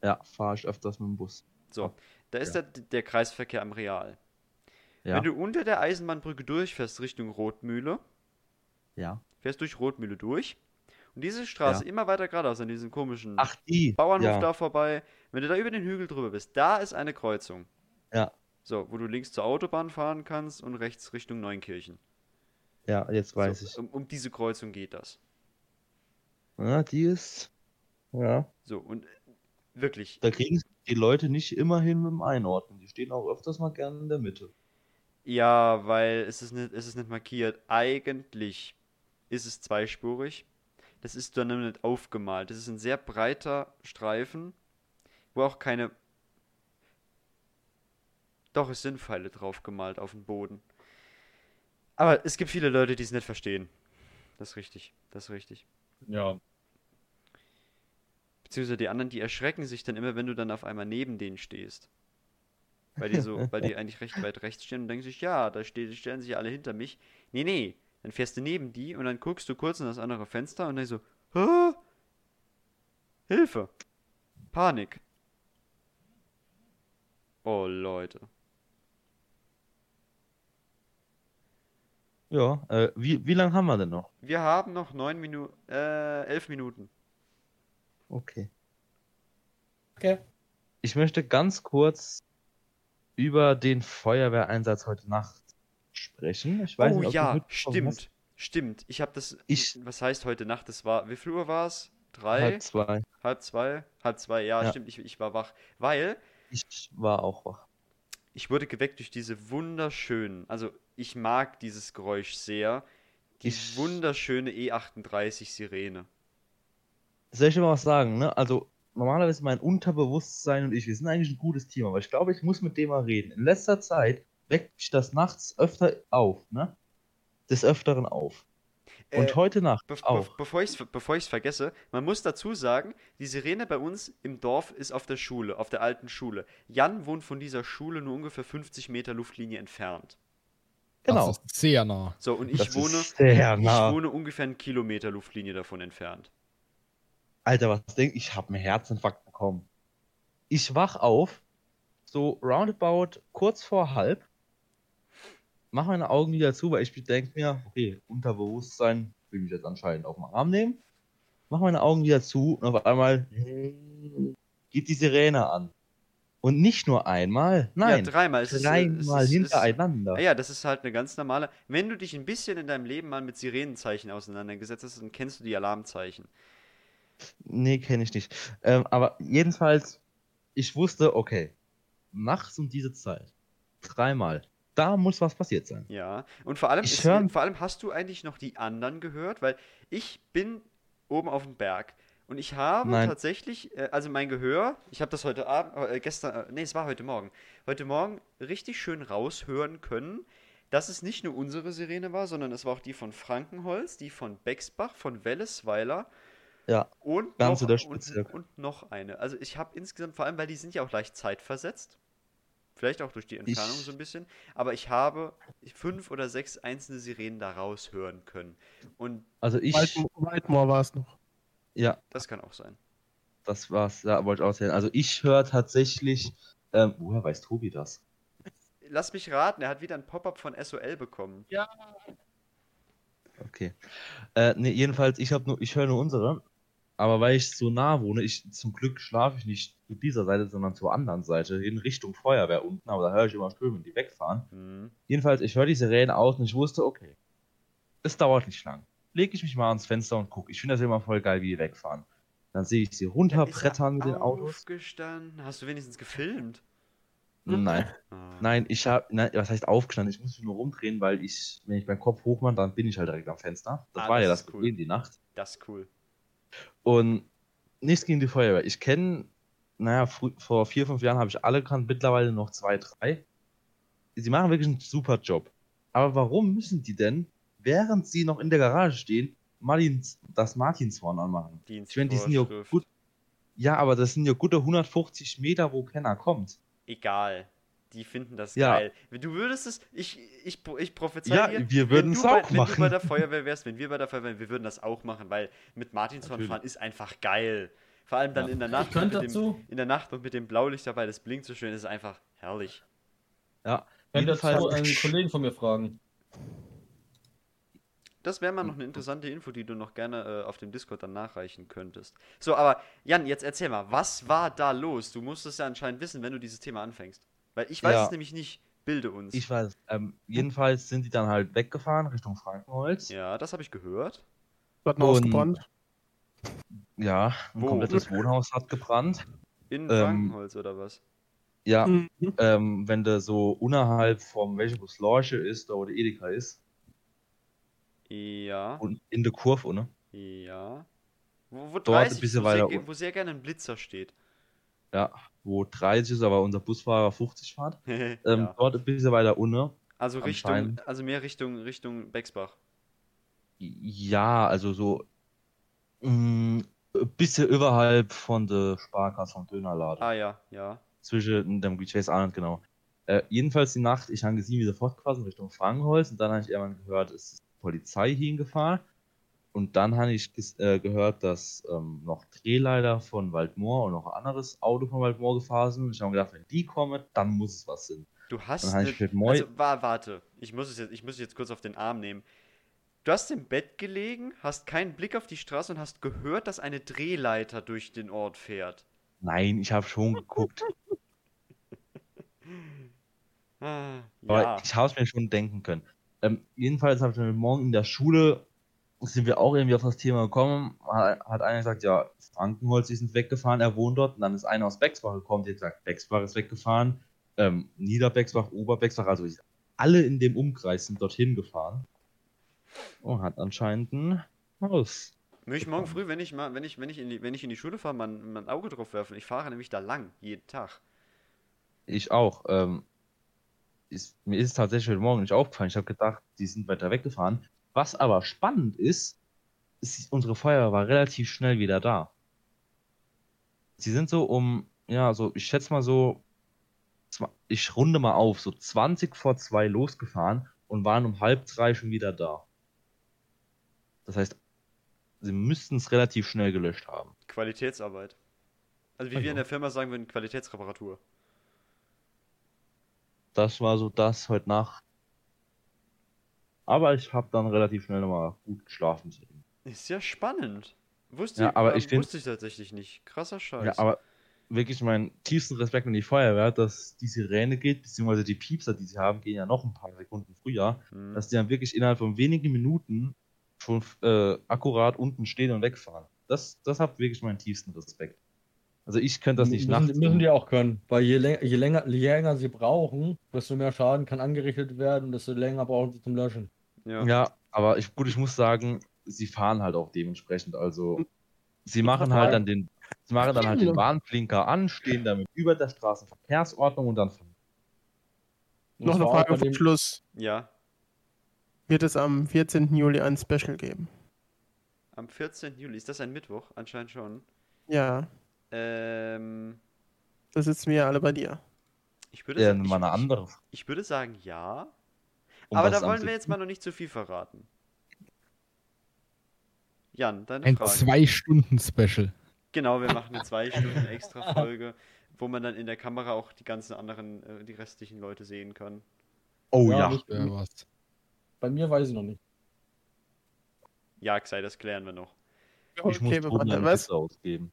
Ja, fahre ich öfters mit dem Bus. So, da ist Ja. der, der Kreisverkehr am Real. Ja, Wenn du unter der Eisenbahnbrücke durchfährst Richtung Rotmühle, ja. fährst durch Rotmühle durch und diese Straße Ja. immer weiter geradeaus an diesem komischen Ach, die. Bauernhof da vorbei. Wenn du da über den Hügel drüber bist, da ist eine Kreuzung. Ja. So, wo du links zur Autobahn fahren kannst und rechts Richtung Neunkirchen. Ja, jetzt weiß so, ich. Um, um diese Kreuzung geht das. Ja, die ist. Ja. So, und äh, wirklich, Da kriegen die Leute nicht immer hin mit dem Einordnen. Die stehen auch öfters mal gerne in der Mitte. ja, weil es ist nicht, es ist nicht markiert. Eigentlich ist es zweispurig. Das ist dann nicht aufgemalt. Das ist ein sehr breiter Streifen, wo auch keine. Doch, es sind Pfeile drauf gemalt auf dem Boden. Aber es gibt viele Leute, die es nicht verstehen. Das ist richtig. Das ist richtig. Ja. Beziehungsweise die anderen, die erschrecken sich dann immer, wenn du dann auf einmal neben denen stehst. Weil die so, weil die eigentlich recht weit rechts stehen und denken sich, ja, da ste stellen sich alle hinter mich. Nee, nee. Dann fährst du neben die und dann guckst du kurz in das andere Fenster und dann so, Hä? Hilfe! Panik. Oh, Leute. Ja, äh, wie, wie lange haben wir denn noch? Wir haben noch neun Minuten, äh, elf Minuten. Okay. Okay. Ich möchte ganz kurz über den Feuerwehreinsatz heute Nacht sprechen. Ich weiß oh nicht, ja, stimmt. Stimmt. Ich habe das, Ich was heißt heute Nacht? Das war, wie viel Uhr war es? Drei? halb zwei. Halb zwei? Halb zwei, ja, Ja. stimmt, ich, ich war wach. Weil Ich war auch wach. ich wurde geweckt durch diese wunderschönen, also ich mag dieses Geräusch sehr, die Ich- wunderschöne E38-Sirene. Soll ich dir mal was sagen, ne? Also, normalerweise mein Unterbewusstsein und ich, wir sind eigentlich ein gutes Team, aber ich glaube, ich muss mit dem mal reden. In letzter Zeit weckt mich das nachts öfter auf, ne? Des Öfteren auf. Und Äh, heute Nacht Be be auch. bevor ich es bevor ich's vergesse, man muss dazu sagen, die Sirene bei uns im Dorf ist auf der Schule, auf der alten Schule. Jan wohnt von dieser Schule nur ungefähr 50 Meter Luftlinie entfernt. Genau. Das ist sehr nah. So, und ich Das wohne, ist sehr ich nah. wohne ungefähr einen Kilometer Luftlinie davon entfernt. Alter, was denk ich? Ich habe einen Herzinfarkt bekommen. Ich wach auf, so roundabout kurz vor halb, mache meine Augen wieder zu, weil ich denke mir, okay, Unterbewusstsein will mich jetzt anscheinend auf den Arm nehmen. Mache meine Augen wieder zu und auf einmal geht die Sirene an. Und nicht nur einmal, nein, ja, dreimal. Es ist, äh, dreimal es ist, es hintereinander. Ist, ja, das ist halt eine ganz normale. Wenn du dich ein bisschen in deinem Leben mal mit Sirenenzeichen auseinandergesetzt hast, dann kennst du die Alarmzeichen. Nee, kenne ich nicht. Ähm, aber jedenfalls, ich wusste, okay, nachts um diese Zeit, dreimal, da muss was passiert sein. Ja, und vor allem, ist, hör- vor allem hast du eigentlich noch die anderen gehört, weil ich bin oben auf dem Berg und ich habe Nein. tatsächlich, äh, also mein Gehör, ich habe das heute Abend, äh, gestern, äh, nee, es war heute Morgen, heute Morgen richtig schön raushören können, dass es nicht nur unsere Sirene war, sondern es war auch die von Frankenholz, die von Bexbach, von Wellesweiler Ja, und, Ganz noch, und, und noch eine. Also ich habe insgesamt, vor allem, weil die sind ja auch leicht zeitversetzt. Vielleicht auch durch die Entfernung Ich- so ein bisschen. Aber ich habe fünf oder sechs einzelne Sirenen da raushören können. Und also ich, White- Whitemore war es noch. ja, das kann auch sein. das war's, ja, wollte ich auch erzählen. Also ich höre tatsächlich, ähm, woher weiß Tobi das? Lass mich raten, er hat wieder ein Pop-up von SOL bekommen. Okay. Äh, nee, jedenfalls, ich habe nur, ich höre nur unsere. Aber weil ich so nah wohne, ich zum Glück schlafe ich nicht zu dieser Seite, sondern zur anderen Seite, in Richtung Feuerwehr unten, aber da höre ich immer Ströme, die wegfahren. Hm. Jedenfalls, ich höre die Sirene aus und ich wusste, okay, es dauert nicht lang. Leg ich mich mal ans Fenster und gucke. Ich finde das immer voll geil, wie die wegfahren. Dann sehe ich sie er runterbrettern mit den Autos. Aufgestanden. Hast du wenigstens gefilmt? Nein, Ah. nein, ich habe, nein, was heißt aufgestanden? Ich muss mich nur rumdrehen, weil ich, wenn ich meinen Kopf hochmache, dann bin ich halt direkt am Fenster. Das Ah, war ja das das ist cool. Problem die Nacht. Das ist cool. Und nichts gegen die Feuerwehr. Ich kenne, naja, vor vier, fünf Jahren habe ich alle gekannt, mittlerweile noch zwei, drei. Sie machen wirklich einen super Job. Aber warum müssen die denn, während sie noch in der Garage stehen, Martins, das Martinshorn anmachen? Ich meine, die sind ja gut. Ja, aber das sind ja gute 150 Meter, wo keiner kommt. Egal. Die finden das Ja. geil. Du würdest es, ich, ich, ich prophezei Ja, dir, wir wenn würden du es bei- auch Wenn du bei machen. der Feuerwehr wärst, wenn wir bei der Feuerwehr wären, wir würden das auch machen, weil mit Martinshorn fahren ist einfach geil. Vor allem dann Ja. in der Ich Nacht. mit dem, dazu, in der Nacht und mit dem Blaulicht dabei, das blinkt so schön, ist einfach herrlich. Ja, könnte dazu jedenfalls- einen Kollegen von mir fragen. Das wäre mal noch eine interessante Info, die du noch gerne äh, auf dem Discord dann nachreichen könntest. So, aber Jan, jetzt erzähl mal, was war da los? Du musst es ja anscheinend wissen, wenn du dieses Thema anfängst. Weil ich weiß Ja. es nämlich nicht. Bilde uns. ich weiß. Ähm, jedenfalls sind die dann halt weggefahren Richtung Frankenholz. ja, das habe ich gehört. Hat ein Haus gebrannt. Ja, ein Wo? komplettes Wohnhaus hat gebrannt. In Ähm, Frankenholz oder was? Ja, Mhm. ähm, wenn du so unterhalb vom welche wo Lorche ist, da wo der Edeka ist, Ja, und in der Kurve, ne? ja. Wo, wo Dort 30, ein bisschen wo, sehr, weiter unten. wo sehr gerne ein Blitzer steht. Ja, wo 30 ist, aber unser Busfahrer 50 fährt. Ähm, ja. Dort ein bisschen weiter unten. Also Richtung, also mehr Richtung, Richtung Bexbach. Ja, also so mh, ein bisschen überhalb von der Sparkasse vom Dönerladen. Ah ja, ja. Zwischen dem auch nicht genau. Äh, jedenfalls die Nacht, ich habe gesehen, wie sie fortgefahren sind Richtung Frankenholz und dann habe ich irgendwann gehört, es ist Polizei hingefahren. Und dann habe ich äh, gehört, dass ähm, noch Drehleiter von Waldmoor und noch ein anderes Auto von Waldmoor gefahren sind. Und ich habe mir gedacht, wenn die kommen, dann muss es was sein. Du hast. Dann ne- mit Moi, also, wa warte, ich muss, es jetzt, ich muss es jetzt kurz auf den Arm nehmen. Du hast im Bett gelegen, hast keinen Blick auf die Straße und hast gehört, dass eine Drehleiter durch den Ort fährt. nein, ich habe schon geguckt. Ah, Aber ja. ich habe es mir schon denken können. Ähm, jedenfalls habe ich dann morgen in der Schule, sind wir auch irgendwie auf das Thema gekommen, hat, hat einer gesagt, ja, Frankenholz, die sind weggefahren, er wohnt dort. Und dann ist einer aus Bexbach gekommen, der hat gesagt, Bexbach ist weggefahren, ähm, Niederbexbach, Oberbexbach, also ich- alle in dem Umkreis sind dorthin gefahren. Und hat anscheinend ein Haus. Möchte ich morgen früh, wenn ich mal, wenn ich, wenn ich in die, wenn ich in die Schule fahre, mein, mein Auge drauf werfen. Ich fahre nämlich da lang, jeden Tag. Ich auch. Ähm, ist, mir ist es tatsächlich heute Morgen nicht aufgefallen. Ich habe gedacht, die sind weiter weggefahren. Was aber spannend ist, ist, unsere Feuerwehr war relativ schnell wieder da. Sie sind so um, ja, so, ich schätze mal so, ich runde mal auf, so 20 vor zwei losgefahren und waren um halb drei schon wieder da. Das heißt, sie müssten es relativ schnell gelöscht haben. Qualitätsarbeit. Also wie Ah, wir in der Firma sagen würden, Qualitätsreparatur. Das war so das heute Nacht. Aber ich habe dann relativ schnell nochmal gut geschlafen. Ist ja spannend. Wusste, Ja, aber ähm, ich wusste ich tatsächlich nicht. Krasser Scheiß. Ja, aber wirklich meinen tiefsten Respekt an die Feuerwehr, dass die Sirene geht, beziehungsweise die Piepser, die sie haben, gehen ja noch ein paar Sekunden früher, Hm. dass die dann wirklich innerhalb von wenigen Minuten schon äh, akkurat unten stehen und wegfahren. Das, das hat wirklich meinen tiefsten Respekt. Also ich könnte das nicht müssen, nachts. müssen die auch können, weil je, länger, je, länger, je länger sie brauchen, desto mehr Schaden kann angerichtet werden, desto länger brauchen sie zum Löschen. Ja. Ja, aber ich, gut, ich muss sagen, sie fahren halt auch dementsprechend. Also sie machen halt dann den, sie machen dann halt den Warnblinker an, stehen damit über der Straßenverkehrsordnung und dann fahren. Noch das eine Frage zum Schluss. ja. Wird es am 14. Juli ein Special geben? Am 14. Juli, ist das ein Mittwoch? Anscheinend schon. Ja, Ähm, da sitzen wir ja alle bei dir. ich würde Ja, sagen, mal eine ich, andere. ich würde sagen ja. Um aber da wollen wir 7. jetzt mal noch nicht zu viel verraten. Jan, deine Ein Frage. Zwei-Stunden-Special. Genau, wir machen eine zwei Stunden extra Folge, wo man dann in der Kamera auch die ganzen anderen, äh, die restlichen Leute sehen kann. Oh Ja, ja. nicht- Wäre was. Bei mir weiß ich noch nicht. Ja, sei, das klären wir noch. Ich muss Okay, warte, eine was? Pizza ausgeben.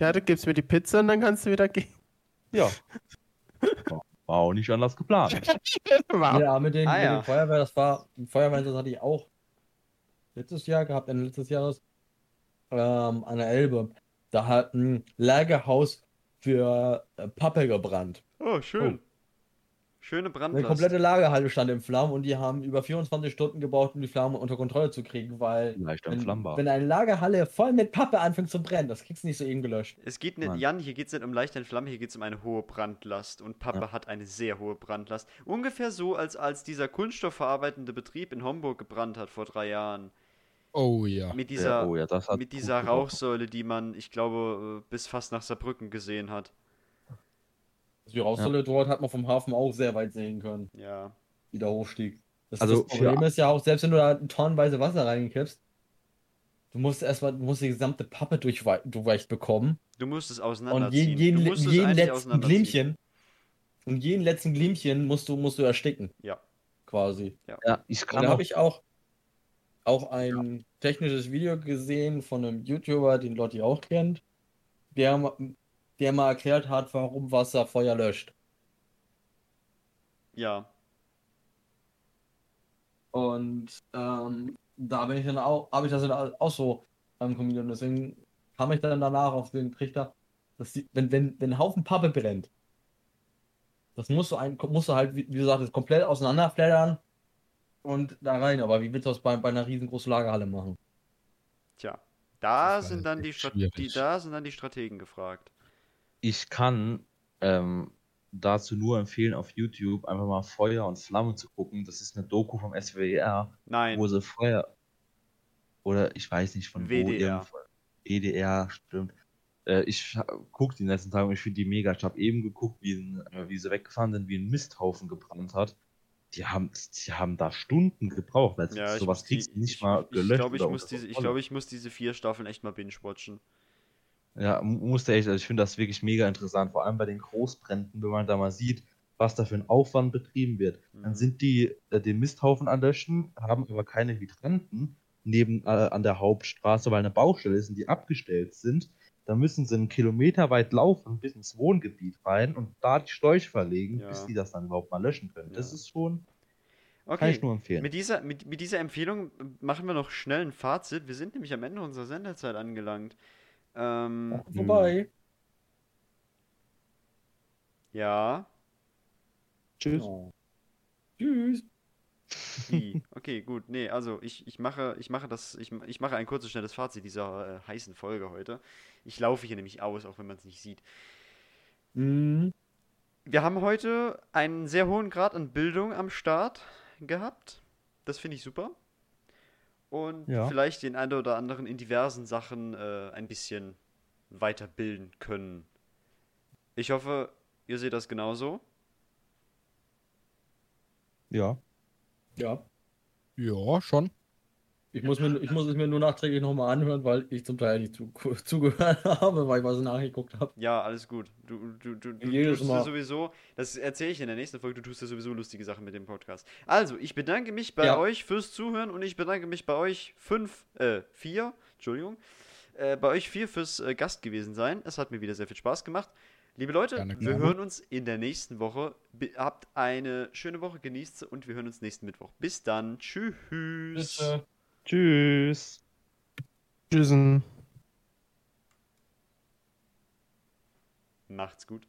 Ja, du gibst mir die Pizza und dann kannst du wieder gehen. Ja. War auch nicht anders geplant. Ja, mit den, Ah, mit ja. den Feuerwehr, das war, Feuerwehr hatte ich auch letztes Jahr gehabt, Ende letztes Jahres, ähm, an der Elbe. Da hat ein Lagerhaus für äh, Pappe gebrannt. Oh, schön. Schöne Eine Brandlast. komplette Lagerhalle stand in Flammen und die haben über 24 Stunden gebraucht, um die Flammen unter Kontrolle zu kriegen, weil Leicht wenn, entflammbar. wenn eine Lagerhalle voll mit Pappe anfängt zu brennen, das kriegst du nicht so eben gelöscht. Es geht nicht, Mann. Jan, hier geht es nicht um leicht Entflammen, hier geht es um eine hohe Brandlast. Und Papa Ja. hat eine sehr hohe Brandlast. Ungefähr so, als als dieser kunststoffverarbeitende Betrieb in Homburg gebrannt hat vor drei Jahren. Oh ja. Mit Ja, dieser, oh ja, das hat mit dieser. Rauchsäule, die man, ich glaube, äh, bis fast nach Saarbrücken gesehen hat. Die Rauchsäule dort hat man vom Hafen auch sehr weit sehen können, Ja. wie der hochstieg. Das, Also das Problem ist ja auch, selbst wenn du da tonnenweise Wasser reinkippst, du musst erstmal, du musst die gesamte Pappe durchwei durchweicht bekommen. Du musst es Und auseinanderziehen. jeden, jeden, du musst es jeden eigentlich letzten. Glimmchen, und jeden letzten Glimmchen musst du, musst du ersticken. Ja. Quasi. Ja, ich Und kann da auch habe ich auch, auch ein technisches Video gesehen von einem YouTuber, den Lotti auch kennt, der, der mal erklärt hat, warum Wasser Feuer löscht. Ja. Und ähm, da bin ich dann auch, habe ich das dann auch so am kombiniert. Und deswegen kam ich dann danach auf den Trichter, dass die, wenn, wenn, wenn ein Haufen Pappe brennt, das musst du, ein, musst du halt, wie, wie du sagtest, komplett auseinanderfleddern und da rein. Aber wie willst du das bei, bei einer riesengroßen Lagerhalle machen? Tja. Da sind dann die, die, da sind dann die Strategen gefragt. Ich kann ähm, dazu nur empfehlen, auf YouTube einfach mal Feuer und Flamme zu gucken. Das ist eine Doku vom SWR, Nein. wo sie Feuer oder ich weiß nicht von wo. WDR. irgendwo- EDR, stimmt. Äh, ich gucke die letzten Tage und ich finde die mega. Ich habe eben geguckt, wie, ein, äh, wie sie weggefahren sind, wie ein Misthaufen gebrannt hat. Die haben, die haben da Stunden gebraucht. weil Ja, sowas kriegst du nicht ich, mal gelöscht. ich glaube, ich muss diese, ich glaube, ich muss diese vier Staffeln echt mal binge-watchen. Ja, mu- musste echt, also ich finde das wirklich mega interessant, vor allem bei den Großbränden, wenn man da mal sieht, was da für ein Aufwand betrieben wird. Dann Mhm. sind die äh, den Misthaufen anlöschen, haben aber keine Hydranten neben äh, an der Hauptstraße, weil eine Baustelle ist und die abgestellt sind. Da müssen sie einen Kilometer weit laufen bis ins Wohngebiet rein und da die Schläuche verlegen, Ja. bis die das dann überhaupt mal löschen können. Das Ja. ist schon, kann Okay. ich nur empfehlen. Mit dieser, mit, mit dieser Empfehlung machen wir noch schnell ein Fazit. Wir sind nämlich am Ende unserer Sendezeit angelangt. Ähm, Vorbei. ja. Tschüss. Oh. Tschüss. Okay, gut. Nee, also ich, ich mache, ich mache das, ich, ich mache ein kurzes, schnelles Fazit dieser äh, heißen Folge heute. Ich laufe hier nämlich aus, auch wenn man es nicht sieht. Mhm. Wir haben heute einen sehr hohen Grad an Bildung am Start gehabt. Das finde ich super. Und Ja. vielleicht den einen oder anderen in diversen Sachen äh, ein bisschen weiterbilden können. Ich hoffe, ihr seht das genauso. Ja. Ja. Ja, schon. Ich muss, mir, ich muss es mir nur nachträglich nochmal anhören, weil ich zum Teil nicht zu, zugehört habe, weil ich was nachgeguckt habe. Ja, alles gut. Du, du, du, du Jedes tust Mal. sowieso, das erzähle ich in der nächsten Folge, du tust dir sowieso lustige Sachen mit dem Podcast. Also, ich bedanke mich bei Ja. euch fürs Zuhören und ich bedanke mich bei euch fünf, äh, vier, Entschuldigung, äh, bei euch vier fürs äh, Gast gewesen sein. Es hat mir wieder sehr viel Spaß gemacht. Liebe Leute, Gerne, wir hören uns in der nächsten Woche. Be habt eine schöne Woche, genießt sie und wir hören uns nächsten Mittwoch. Bis dann. Tschüss. Bitte. Tschüss. Tschüssen. Macht's gut.